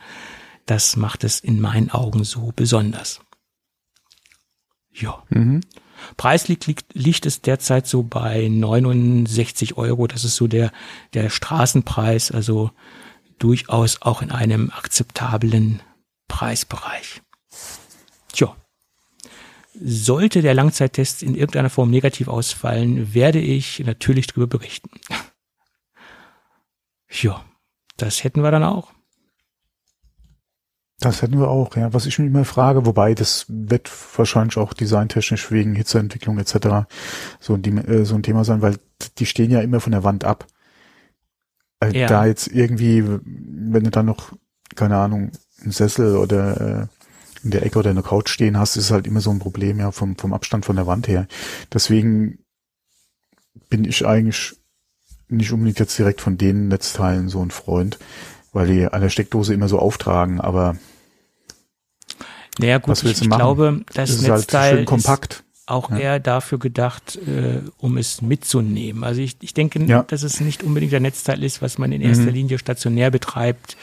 das macht es in meinen Augen so besonders. Ja. Mhm. Preislich liegt, liegt es derzeit so bei 69 Euro. Das ist so der, der Straßenpreis, also durchaus auch in einem akzeptablen Preisbereich. Tja. Sollte der Langzeittest in irgendeiner Form negativ ausfallen, werde ich natürlich darüber berichten. [laughs] Ja, das hätten wir dann auch. Das hätten wir auch, ja. Was ich mich immer frage, wobei das wird wahrscheinlich auch designtechnisch wegen Hitzeentwicklung etc. so ein, Thema- äh, so ein Thema sein, weil die stehen ja immer von der Wand ab. Äh, Ja. Da jetzt irgendwie, wenn du dann noch, keine Ahnung, einen Sessel oder äh, in der Ecke oder eine Couch stehen hast, ist es halt immer so ein Problem, ja, vom, vom Abstand von der Wand her. Deswegen bin ich eigentlich nicht unbedingt jetzt direkt von den Netzteilen so ein Freund, weil die an der Steckdose immer so auftragen, aber naja, gut, ich, ich glaube, das ist halt Netzteil schön kompakt. ist auch Ja. eher dafür gedacht, äh, um es mitzunehmen. Also ich, ich denke, Ja. dass es nicht unbedingt ein Netzteil ist, was man in erster Mhm. Linie stationär betreibt,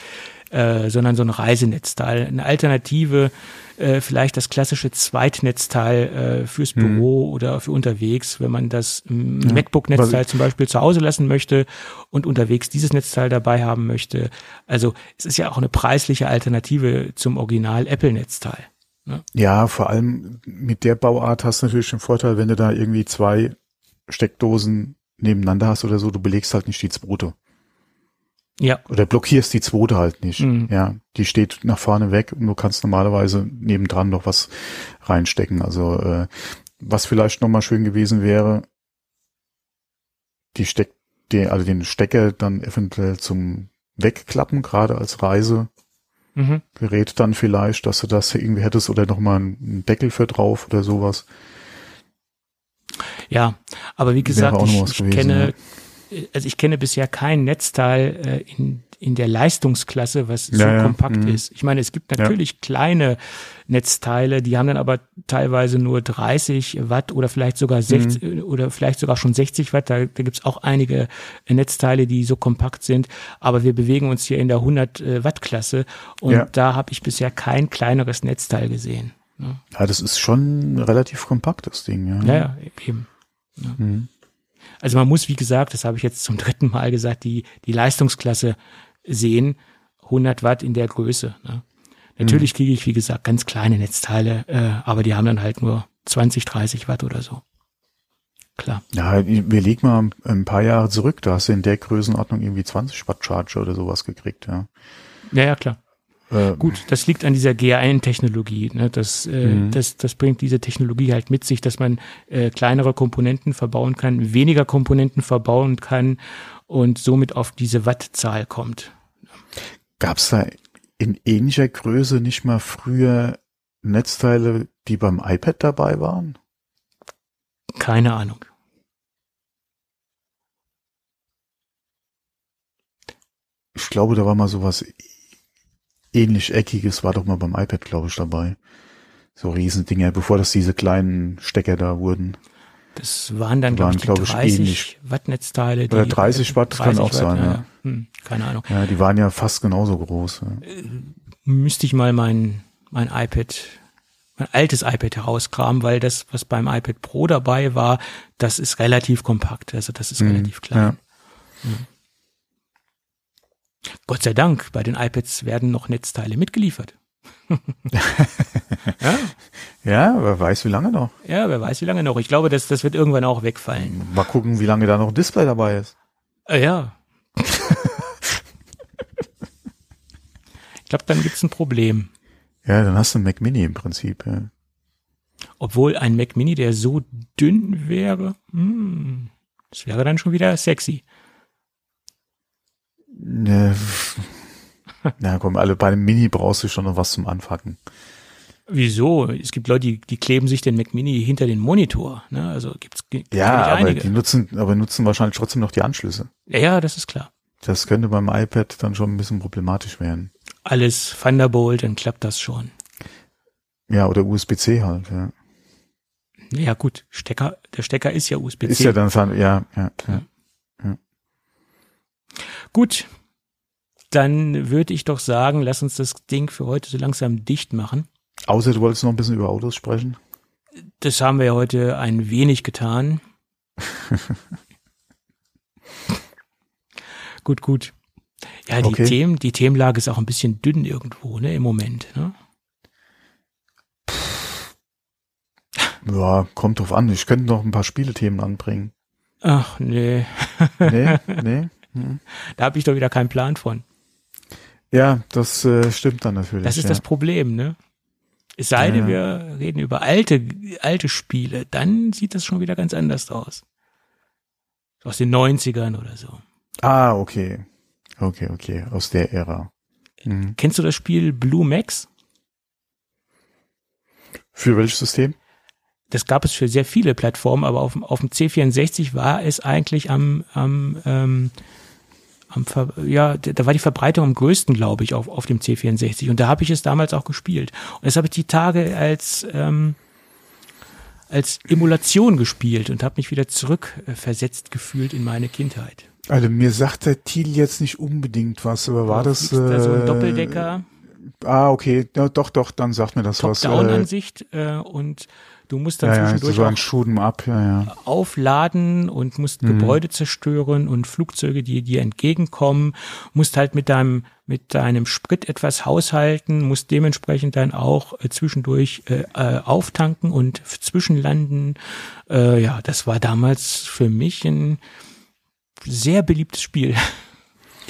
äh, sondern so ein Reisenetzteil. Eine Alternative, äh, vielleicht das klassische Zweitnetzteil äh, fürs Mhm. Büro oder für unterwegs, wenn man das ähm, Ja. MacBook-Netzteil zum Beispiel zu Hause lassen möchte und unterwegs dieses Netzteil dabei haben möchte. Also es ist ja auch eine preisliche Alternative zum Original Apple-Netzteil. Ja, vor allem mit der Bauart hast du natürlich den Vorteil, wenn du da irgendwie zwei Steckdosen nebeneinander hast oder so, du belegst halt nicht die zweite. Ja, Oder blockierst die zweite halt nicht. Mhm. Ja, die steht nach vorne weg und du kannst normalerweise nebendran noch was reinstecken. Also äh, was vielleicht nochmal schön gewesen wäre, die Steck, die, also den Stecker dann eventuell zum Wegklappen, gerade als Reisegerät mhm. dann vielleicht, dass du das irgendwie hättest oder nochmal einen Deckel für drauf oder sowas. Ja, aber wie gesagt, ich gewesen, kenne, also ich kenne bisher kein Netzteil äh, in, in der Leistungsklasse, was so Ja, ja, kompakt mhm. ist. Ich meine, es gibt natürlich kleine Netzteile, die haben dann aber teilweise nur 30 Watt oder vielleicht sogar 60 Mhm. oder vielleicht sogar schon 60 Watt. Da, da gibt's auch einige äh, Netzteile, die so kompakt sind. Aber wir bewegen uns hier in der 100 äh, Watt Klasse und Ja. da habe ich bisher kein kleineres Netzteil gesehen. Ne? Ja, das ist schon ein relativ kompaktes Ding, ja. Ja, ja, eben. Mhm. Also man muss, wie gesagt, das habe ich jetzt zum [laughs] dritten Mal gesagt, die, die Leistungsklasse sehen, 100 Watt in der Größe. Ne? Natürlich kriege ich, wie gesagt, ganz kleine Netzteile, äh, aber die haben dann halt nur 20, 30 Watt oder so. Klar. Ja, wir legen mal ein paar Jahre zurück, da hast du in der Größenordnung irgendwie 20 Watt Charger oder sowas gekriegt, ja. Ja, ja, klar. Äh, Gut, das liegt an dieser GAN-Technologie. Ne? Das, äh, Mhm. das, das bringt diese Technologie halt mit sich, dass man äh, kleinere Komponenten verbauen kann, weniger Komponenten verbauen kann und somit auf diese Wattzahl kommt. Gab's da in ähnlicher Größe nicht mal früher Netzteile, die beim iPad dabei waren? Keine Ahnung. Ich glaube, da war mal sowas ähnlich eckiges, war doch mal beim iPad, glaube ich, dabei. So Riesendinger, bevor das diese kleinen Stecker da wurden. Das waren dann, glaube ich, glaub ich, 30 ähnlich. Watt Netzteile. Die, Oder 30 Watt kann auch sein, ja. Hm, keine Ahnung. Ja, die waren ja fast genauso groß. Ja. Müsste ich mal mein, mein iPad, mein altes iPad herauskramen, weil das, was beim iPad Pro dabei war, das ist relativ kompakt. Also das ist Mhm, relativ klein. ja. Mhm. Gott sei Dank, bei den iPads werden noch Netzteile mitgeliefert. [laughs] ja, Ja, wer weiß, wie lange noch. ja, wer weiß, wie lange noch. Ich glaube, das, das wird irgendwann auch wegfallen. Mal gucken, wie lange da noch ein Display dabei ist. Äh, ja. ich glaube, dann gibt's ein Problem. Ja, dann hast du einen Mac Mini im Prinzip. Ja. Obwohl ein Mac Mini, der so dünn wäre, hm, das wäre dann schon wieder sexy. Ne, Na komm, alle bei einem Mini brauchst du schon noch was zum Anfacken. Wieso? Es gibt Leute, die, die kleben sich den Mac Mini hinter den Monitor. Ne? Also gibt's gibt Ja, aber einige. die nutzen, aber nutzen wahrscheinlich trotzdem noch die Anschlüsse. ja, ja, das ist klar. Das könnte beim iPad dann schon ein bisschen problematisch werden. Alles Thunderbolt, dann klappt das schon. Ja, oder USB-C halt, ja. Ja gut, Stecker, der Stecker ist ja USB-C. Ist ja dann, ja, ja, ja. Gut, dann würde ich doch sagen, lass uns das Ding für heute so langsam dicht machen. Außer du wolltest noch ein bisschen über Autos sprechen. Das haben wir ja heute ein wenig getan. [laughs] gut, gut. Ja, die Okay. Themen, die Themenlage ist auch ein bisschen dünn irgendwo, ne, im Moment, ne? Ja, kommt drauf an. Ich könnte noch ein paar Spielethemen anbringen. Ach, nee, Nee, [laughs] nee. Hm. da habe ich doch wieder keinen Plan von. Ja, das äh, stimmt dann natürlich. Das ist ja. das Problem, ne? Es sei denn, Ja. wir reden über alte, alte Spiele, dann sieht das schon wieder ganz anders aus. Aus den 90ern oder so. Ah, okay. Okay, okay. Aus der Ära. Mhm. Kennst du das Spiel Blue Max? Für welches System? das gab es für sehr viele Plattformen, aber auf, auf dem C64 war es eigentlich am, am, ähm, am Ver ja, da war die Verbreitung am größten, glaube ich, auf, auf dem C64. Und da habe ich es damals auch gespielt. Und das habe ich die Tage als ähm, als Emulation gespielt und habe mich wieder zurückversetzt gefühlt in meine Kindheit. Also mir sagt der Thiel jetzt nicht unbedingt was, aber war das äh, da so ein Doppeldecker? Ah, okay, ja, doch, doch, dann sagt mir das was. Top-Down-Ansicht äh, und Du musst dann ja, zwischendurch ja, so ja, ja. aufladen und musst mhm. Gebäude zerstören und Flugzeuge, die dir entgegenkommen, musst halt mit deinem mit deinem Sprit etwas haushalten, musst dementsprechend dann auch äh, zwischendurch äh, äh auftanken und zwischenlanden. Äh, ja, das war damals für mich ein sehr beliebtes Spiel [laughs]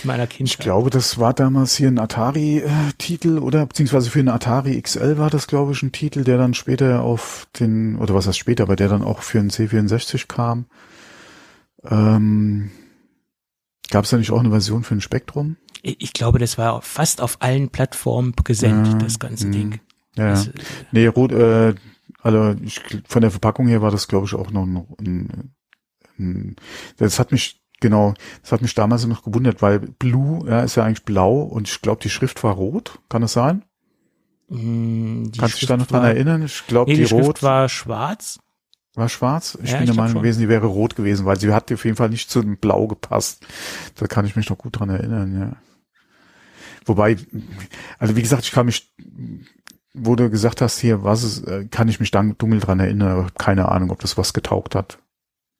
meiner Kindheit. Ich glaube, das war damals hier ein Atari-Titel oder beziehungsweise für einen Atari XL war das, glaube ich, ein Titel, der dann später auf den, oder was heißt später, aber der dann auch für einen C64 kam. Ähm, Gab es da nicht auch eine Version für ein Spektrum? Ich glaube, das war fast auf allen Plattformen gesendet, ja, das ganze mh. Ding. Ja, das, nee, rot, äh, also ich, von der Verpackung her war das, glaube ich, auch noch ein, ein, ein das hat mich Genau, das hat mich damals noch gewundert, weil Blue ja, ist ja eigentlich blau und ich glaube, die Schrift war rot. Kann das sein? Mm, Kannst du dich da noch dran erinnern? Ich glaube, nee, die, die rot Schrift war schwarz. War schwarz? Ich Ja, bin der Meinung gewesen, die wäre rot gewesen, weil sie hat auf jeden Fall nicht zu dem Blau gepasst. Da kann ich mich noch gut dran erinnern, ja. Wobei, also wie gesagt, ich kann mich, wo du gesagt hast, hier, was ist, äh, kann ich mich dann dunkel dran erinnern, aber keine Ahnung, ob das was getaugt hat.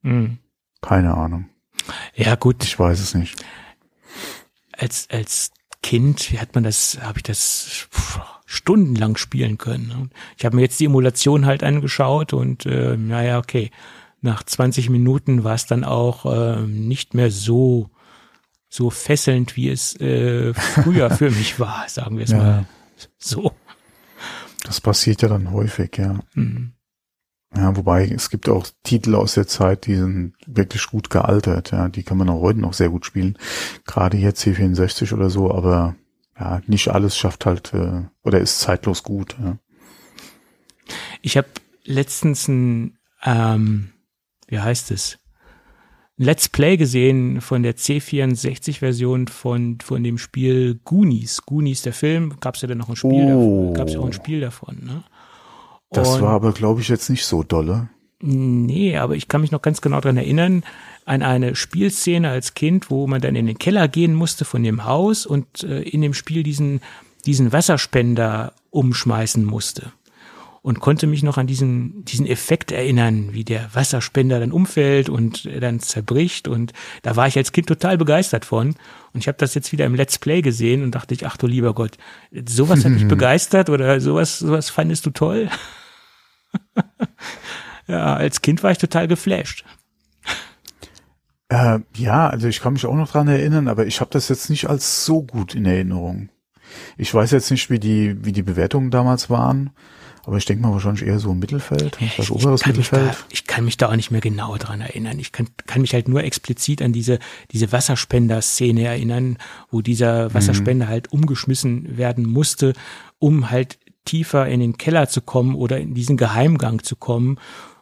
Mm. Keine Ahnung. Ja, gut. Ich weiß es nicht. als als Kind wie hat man das, habe ich das pff, stundenlang spielen können. ne? Ich habe mir jetzt die Emulation halt angeschaut und äh, naja, okay. Nach 20 Minuten war es dann auch äh, nicht mehr so so fesselnd, wie es äh, früher für mich war, sagen wir es [laughs] Ja. mal so. Das passiert ja dann häufig, ja. Mhm. Ja, wobei es gibt auch Titel aus der Zeit, die sind wirklich gut gealtert, ja, die kann man auch heute noch sehr gut spielen. Gerade hier C64 oder so, aber ja, nicht alles schafft halt äh, oder ist zeitlos gut. Ja. Ich habe letztens ein, ähm, wie heißt es? Let's Play gesehen von der C64-Version von, von dem Spiel Goonies. Goonies, der Film, gab es ja dann noch ein Spiel Oh. davon. Gab es ja auch ein Spiel davon, ne? Das Und- war aber, glaube ich, jetzt nicht so dolle. Nee, aber ich kann mich noch ganz genau dran erinnern an eine Spielszene als Kind, wo man dann in den Keller gehen musste von dem Haus und äh, in dem Spiel diesen, diesen Wasserspender umschmeißen musste. Und konnte mich noch an diesen, diesen Effekt erinnern, wie der Wasserspender dann umfällt und dann zerbricht. Und da war ich als Kind total begeistert von. Und ich habe das jetzt wieder im Let's Play gesehen und dachte ich, ach du lieber Gott, sowas hat mich [laughs] begeistert oder sowas, sowas fandest du toll? [laughs] Ja, als Kind war ich total geflasht. Äh, ja, also ich kann mich auch noch dran erinnern, aber ich habe das jetzt nicht als so gut in Erinnerung. Ich weiß jetzt nicht, wie die, wie die Bewertungen damals waren, aber ich denke mal wahrscheinlich eher so im Mittelfeld, Ja, das ich, oberes mich da, Mittelfeld. ich kann mich da auch nicht mehr genau dran erinnern. Ich kann, kann mich halt nur explizit an diese, diese Wasserspender-Szene erinnern, wo dieser Wasserspender halt umgeschmissen werden musste, um halt tiefer in den Keller zu kommen oder in diesen Geheimgang zu kommen.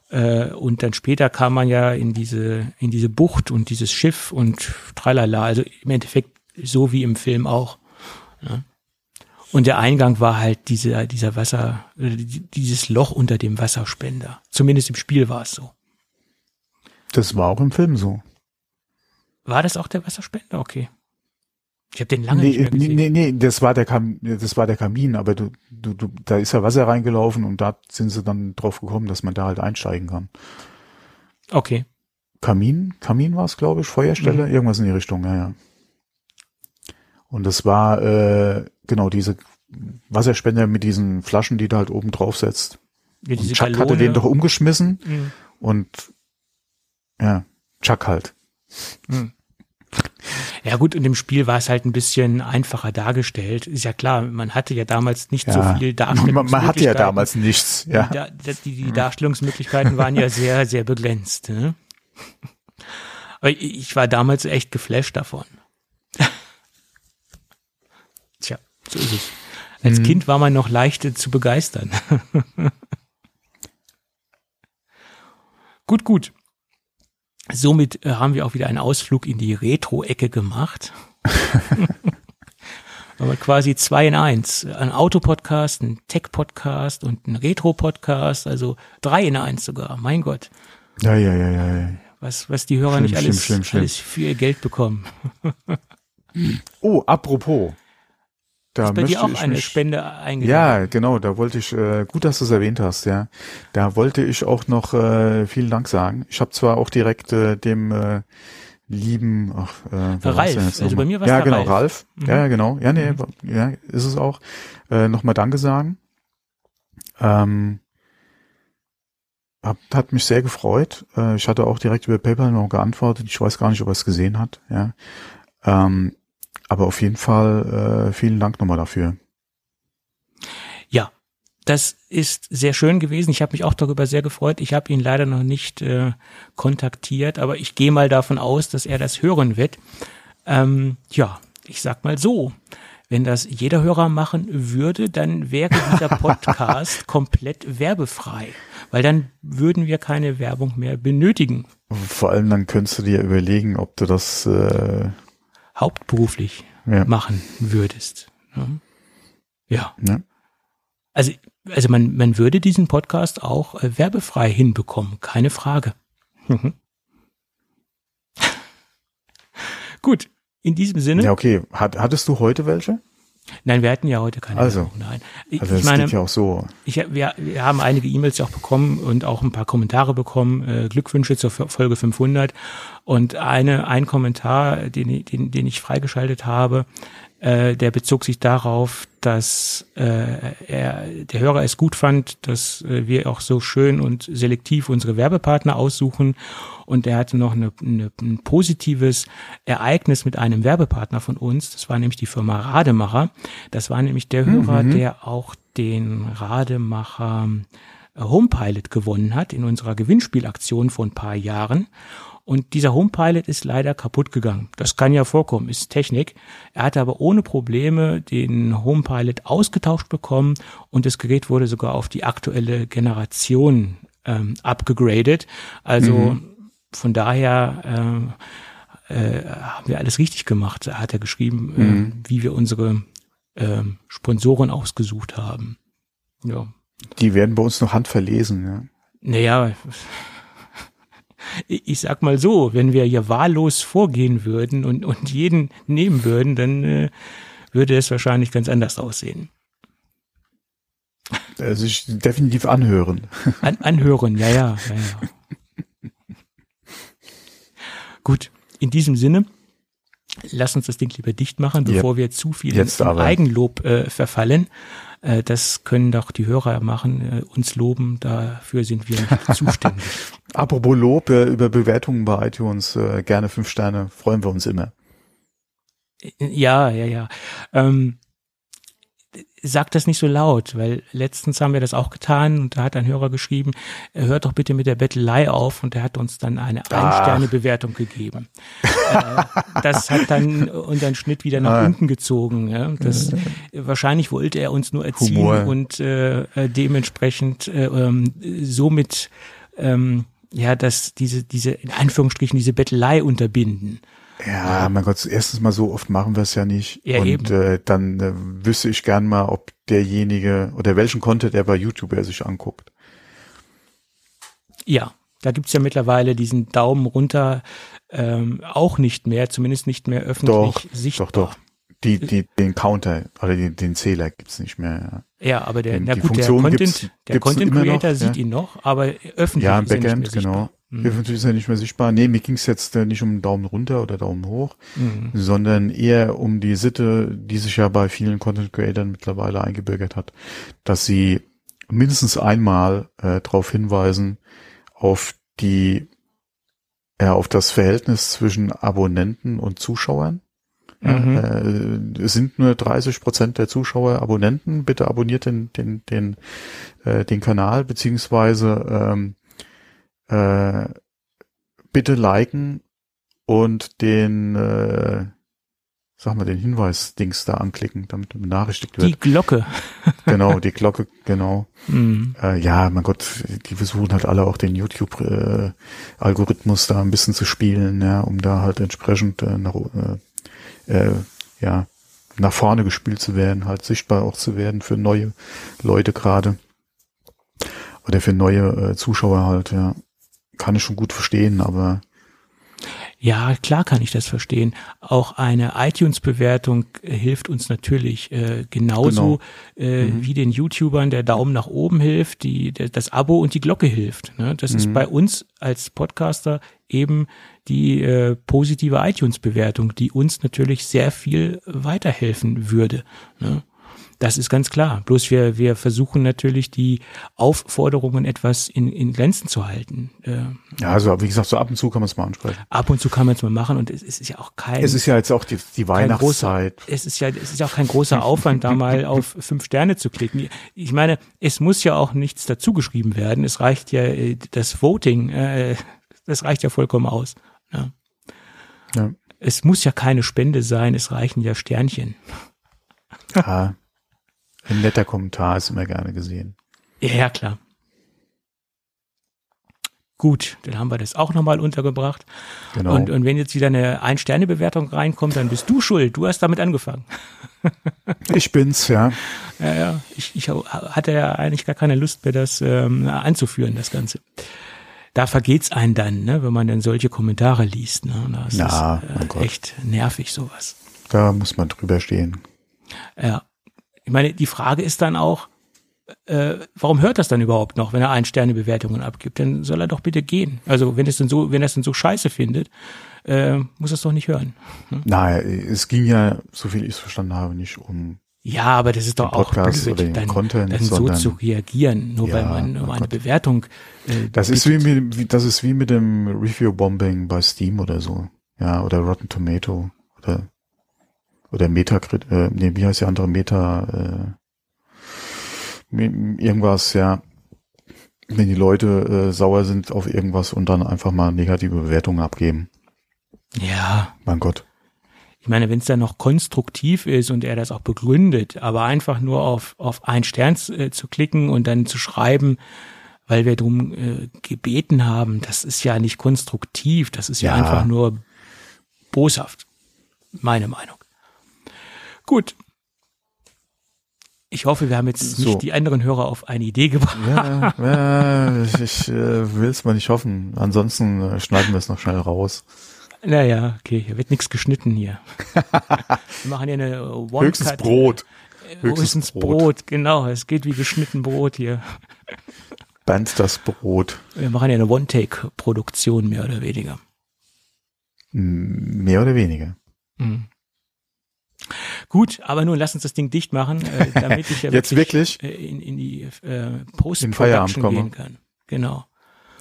Äh, Und dann später kam man ja in diese, in diese Bucht und dieses Schiff und tralala. Also im Endeffekt so wie im Film auch. Ja. Und der Eingang war halt dieser, dieser Wasser, äh, dieses Loch unter dem Wasserspender. Zumindest im Spiel war es so. Das war auch im Film so. War das auch der Wasserspender? Okay. Ich habe den lange Nee, nicht mehr nee, gesehen. nee, nee, das war der Kam das war der Kamin, aber du, du, du, da ist ja Wasser reingelaufen und da sind sie dann drauf gekommen, dass man da halt einsteigen kann. Okay. Kamin, Kamin war es, glaube ich, Feuerstelle, Mhm. irgendwas in die Richtung, ja, ja. Und das war äh, genau diese Wasserspender mit diesen Flaschen, die du halt oben drauf setzt. Ja, Und Chuck hatte Ballone. den doch umgeschmissen Mhm. und ja, Chuck halt. Ja gut, und im Spiel war es halt ein bisschen einfacher dargestellt. Ist ja klar, man hatte ja damals nicht so viel Darstellungsmöglichkeiten. man hatte ja damals nichts, ja. Die, die Darstellungsmöglichkeiten waren ja sehr, [laughs] sehr begrenzt. Ne? Aber ich, war damals echt geflasht davon. Tja, so ist es. Mhm. äh, Mhm. Als Kind war man noch leicht zu begeistern. [laughs] Gut, gut. Somit äh, haben wir auch wieder einen Ausflug in die Retro-Ecke gemacht. [laughs] Aber quasi zwei in eins. Ein Autopodcast, ein Tech-Podcast und ein Retro-Podcast, also drei in eins sogar. Mein Gott. Ja, ja, ja, ja. ja. Was, was die Hörer Schlimm, nicht alles, schlimm, schlimm, schlimm. alles für ihr Geld bekommen. Oh, apropos. Da Ist bei dir auch eine mich, Spende eingegangen? Ja, genau, da wollte ich, äh, gut, dass du es erwähnt hast, ja. Da wollte ich auch noch äh, vielen Dank sagen. Ich habe zwar auch direkt äh, dem äh, lieben, ach, äh, Ralf, also bei mir war's Ja, der genau, Ralf. Ralf. Mhm. Ja, ja, genau. Ja, nee, ja, ist es auch. Äh, Nochmal Danke sagen. Ähm, hab, hat mich sehr gefreut. Äh, ich hatte auch direkt über PayPal noch geantwortet. Ich weiß gar nicht, ob er es gesehen hat. Ja. Ähm, aber auf jeden Fall äh, vielen Dank nochmal dafür. Ja, das ist sehr schön gewesen. Ich habe mich auch darüber sehr gefreut. Ich habe ihn leider noch nicht äh, kontaktiert, aber ich gehe mal davon aus, dass er das hören wird. Ähm, ja, ich sag mal so. Wenn das jeder Hörer machen würde, dann wäre dieser [laughs] Podcast komplett werbefrei, weil dann würden wir keine Werbung mehr benötigen, Vor allem dann könntest du dir überlegen, ob du das äh, hauptberuflich ja, machen würdest. Ja. ja. Also, also man, man würde diesen Podcast auch äh, werbefrei hinbekommen, keine Frage. Mhm. [laughs] Gut, in diesem Sinne. Ja, okay. Hat, hattest du heute welche? Nein, wir hatten ja heute keine Also, Werbung, nein. Ich, Also ich das meine, geht ja auch so. ich, wir, wir haben einige E-Mails auch bekommen und auch ein paar Kommentare bekommen, äh, Glückwünsche zur Folge 500 und eine, ein Kommentar, den, den, den ich freigeschaltet habe, äh, der bezog sich darauf, dass äh, er, der Hörer es gut fand, dass äh, wir auch so schön und selektiv unsere Werbepartner aussuchen. Und er hatte noch eine, eine, ein positives Ereignis mit einem Werbepartner von uns, das war nämlich die Firma Rademacher, das war nämlich der Hörer, der auch den Rademacher äh, Homepilot gewonnen hat in unserer Gewinnspielaktion vor ein paar Jahren. Und dieser Homepilot ist leider kaputt gegangen. Das kann ja vorkommen, ist Technik. Er hatte aber ohne Probleme den Homepilot ausgetauscht bekommen und das Gerät wurde sogar auf die aktuelle Generation ähm, abgegradet. Also von daher ähm, äh, haben wir alles richtig gemacht, hat er geschrieben, äh, wie wir unsere ähm, Sponsoren ausgesucht haben. Ja. Die werden bei uns noch handverlesen, ja. Naja, ich sag mal so, wenn wir hier wahllos vorgehen würden und, und jeden nehmen würden, dann äh, würde es wahrscheinlich ganz anders aussehen. Äh, sich definitiv anhören. [laughs] An, anhören, ja, ja, ja, ja. Gut, in diesem Sinne, lass uns das Ding lieber dicht machen, bevor wir zu viel Jetzt in. Eigenlob äh, verfallen. Äh, das können doch die Hörer machen, äh, uns loben, dafür sind wir nicht [laughs] zuständig. Apropos Lob äh, über Bewertungen bei iTunes, äh, gerne fünf Sterne, freuen wir uns immer. Ja, ja, ja. Ähm, sag das nicht so laut, weil letztens haben wir das auch getan und da hat ein Hörer geschrieben, äh, hört doch bitte mit der Bettelei auf und er hat uns dann eine. Ein-Sterne-Bewertung gegeben. äh, das hat dann [laughs] unseren Schnitt wieder nach unten gezogen. Ja? Das, wahrscheinlich wollte er uns nur erziehen Humor. und äh, äh, dementsprechend äh, ähm, somit ähm, ja, dass diese, diese, in Anführungsstrichen, diese Bettelei unterbinden. Ja, mein Gott, erstens mal so oft machen wir es ja nicht. Ja, und eben. Äh, dann äh, wüsste ich gern mal, ob derjenige oder welchen Content er bei YouTube er sich anguckt. Ja, da gibt's ja mittlerweile diesen Daumen runter ähm, auch nicht mehr, zumindest nicht mehr öffentlich Doch, sichtbar. doch, doch. Die, die, den Counter oder den, den Zähler gibt's nicht mehr. Ja, aber der, Die na gut, der Content, gibt's- der gibt's Content immer noch, Creator sieht ja. ihn noch, aber öffentlich Ja, im ist er nicht Backend, mehr sichtbar. Mhm. Ist er nicht mehr sichtbar. Nee, mir ging's jetzt äh, nicht um Daumen runter oder Daumen hoch, Mhm. sondern eher um die Sitte, die sich ja bei vielen Content Creatern mittlerweile eingebürgert hat, dass sie mindestens einmal äh, darauf hinweisen, auf die, ja, auf das Verhältnis zwischen Abonnenten und Zuschauern. Mhm. äh, es sind nur 30 Prozent der Zuschauer Abonnenten. Bitte abonniert den, den, den, äh, den Kanal, beziehungsweise ähm, äh, bitte liken und den, äh, sag mal, den Hinweis-Dings da anklicken, damit benachrichtigt wird. Die Glocke. [laughs] genau, die Glocke, genau. Mhm. Äh, ja, mein Gott, die versuchen halt alle auch den YouTube-Algorithmus da ein bisschen zu spielen, ja, um da halt entsprechend äh, nach, äh, äh, ja, nach vorne gespielt zu werden, halt sichtbar auch zu werden für neue Leute gerade. Oder für neue äh, Zuschauer halt, ja. Kann ich schon gut verstehen, aber Ja, klar kann ich das verstehen. Auch eine iTunes-Bewertung äh, hilft uns natürlich äh, genauso äh, wie den YouTubern der Daumen nach oben hilft, die der, das Abo und die Glocke hilft. Ne? Das ist bei uns als Podcaster eben die äh, positive iTunes-Bewertung, die uns natürlich sehr viel weiterhelfen würde. Ne? Das ist ganz klar. Bloß wir, wir versuchen natürlich die Aufforderungen etwas in, in Grenzen zu halten. Äh, ja, also wie gesagt, so ab und zu kann man es mal ansprechen. ab und zu kann man es mal machen und es, es ist ja auch kein, Es ist ja jetzt auch die, die kein großer, Weihnachtszeit. es ist ja, es ist ja auch kein großer Aufwand, da mal [laughs] auf fünf Sterne zu klicken. Ich meine, es muss ja auch nichts dazugeschrieben werden. Es reicht ja äh, das Voting, äh, das reicht ja vollkommen aus. Ja. Ja. Es muss ja keine Spende sein, es reichen ja Sternchen. Ja, ein netter Kommentar ist immer gerne gesehen. Ja, ja, klar. Gut, dann haben wir das auch nochmal untergebracht. Genau. Und, und wenn jetzt wieder eine Ein-Sterne-Bewertung reinkommt, dann bist du schuld. Du hast damit angefangen. [laughs] ich bin's, ja. Ja, ja. Ich, ich hatte ja eigentlich gar keine Lust mehr, das ähm, anzuführen, das Ganze. Da vergeht's einen dann, ne, wenn man dann solche Kommentare liest. Ne? Das Ja, ist mein äh, Gott. echt nervig, sowas. Da muss man drüber stehen. Ja. Ich meine, die Frage ist dann auch, äh, warum hört das dann überhaupt noch, wenn er ein Sterne Bewertungen abgibt? Dann soll er doch bitte gehen. Also wenn es denn so, wenn er es denn so scheiße findet, äh, muss er es doch nicht hören. Naja, es ging ja, so viel ich es verstanden habe, nicht um Ja, aber das ist doch auch blöd, dann, Content, dann so sondern- zu reagieren, nur weil Ja, man mein um eine Gott. Bewertung. Äh, Das ist wie mit, wie, das ist wie mit dem Review-Bombing bei Steam oder so. Ja, oder Rotten Tomato oder, oder Metacrit, äh, nee, wie heißt die andere Meta, äh, irgendwas, ja. Wenn die Leute äh, sauer sind auf irgendwas und dann einfach mal negative Bewertungen abgeben. ja, Mein Gott. ich meine, wenn es dann noch konstruktiv ist und er das auch begründet, aber einfach nur auf, auf einen Stern zu, äh, zu klicken und dann zu schreiben, weil wir drum äh, gebeten haben, das ist ja nicht konstruktiv, das ist ja, Ja. einfach nur boshaft. Meine Meinung. Gut. Ich hoffe, wir haben jetzt So. nicht die anderen Hörer auf eine Idee gebracht. Ja, ja ich, ich äh, will es mal nicht hoffen. Ansonsten äh, schneiden wir es noch schnell raus. Naja, okay, hier wird nichts geschnitten hier. [laughs] Wir machen hier eine One Höchstens Cut. Brot. Höchstens, Höchstens Brot. Brot. genau. Es geht wie geschnitten Brot hier. Band das Brot. Wir machen ja eine One-Take-Produktion, mehr oder weniger. Mehr oder weniger. Mhm. Gut, aber nun lass uns das Ding dicht machen, äh, [laughs] damit ich ja Jetzt wirklich? äh, in, in die äh, Post-Production gehen kann. Genau.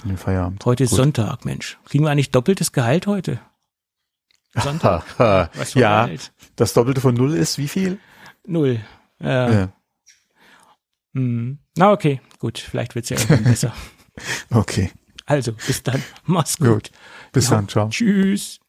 In den Feierabend. Heute ist Gut. Sonntag, Mensch. Kriegen wir eigentlich doppeltes Gehalt heute? Sonntag? [laughs] Was ja, Gehalt? das Doppelte von Null ist wie viel? Null. Äh, Ja. hm. Na okay, gut. Vielleicht wird's ja irgendwann besser. [laughs] Okay, Also, bis dann. Mach's gut. gut. Bis Ja, dann, ciao. Tschüss.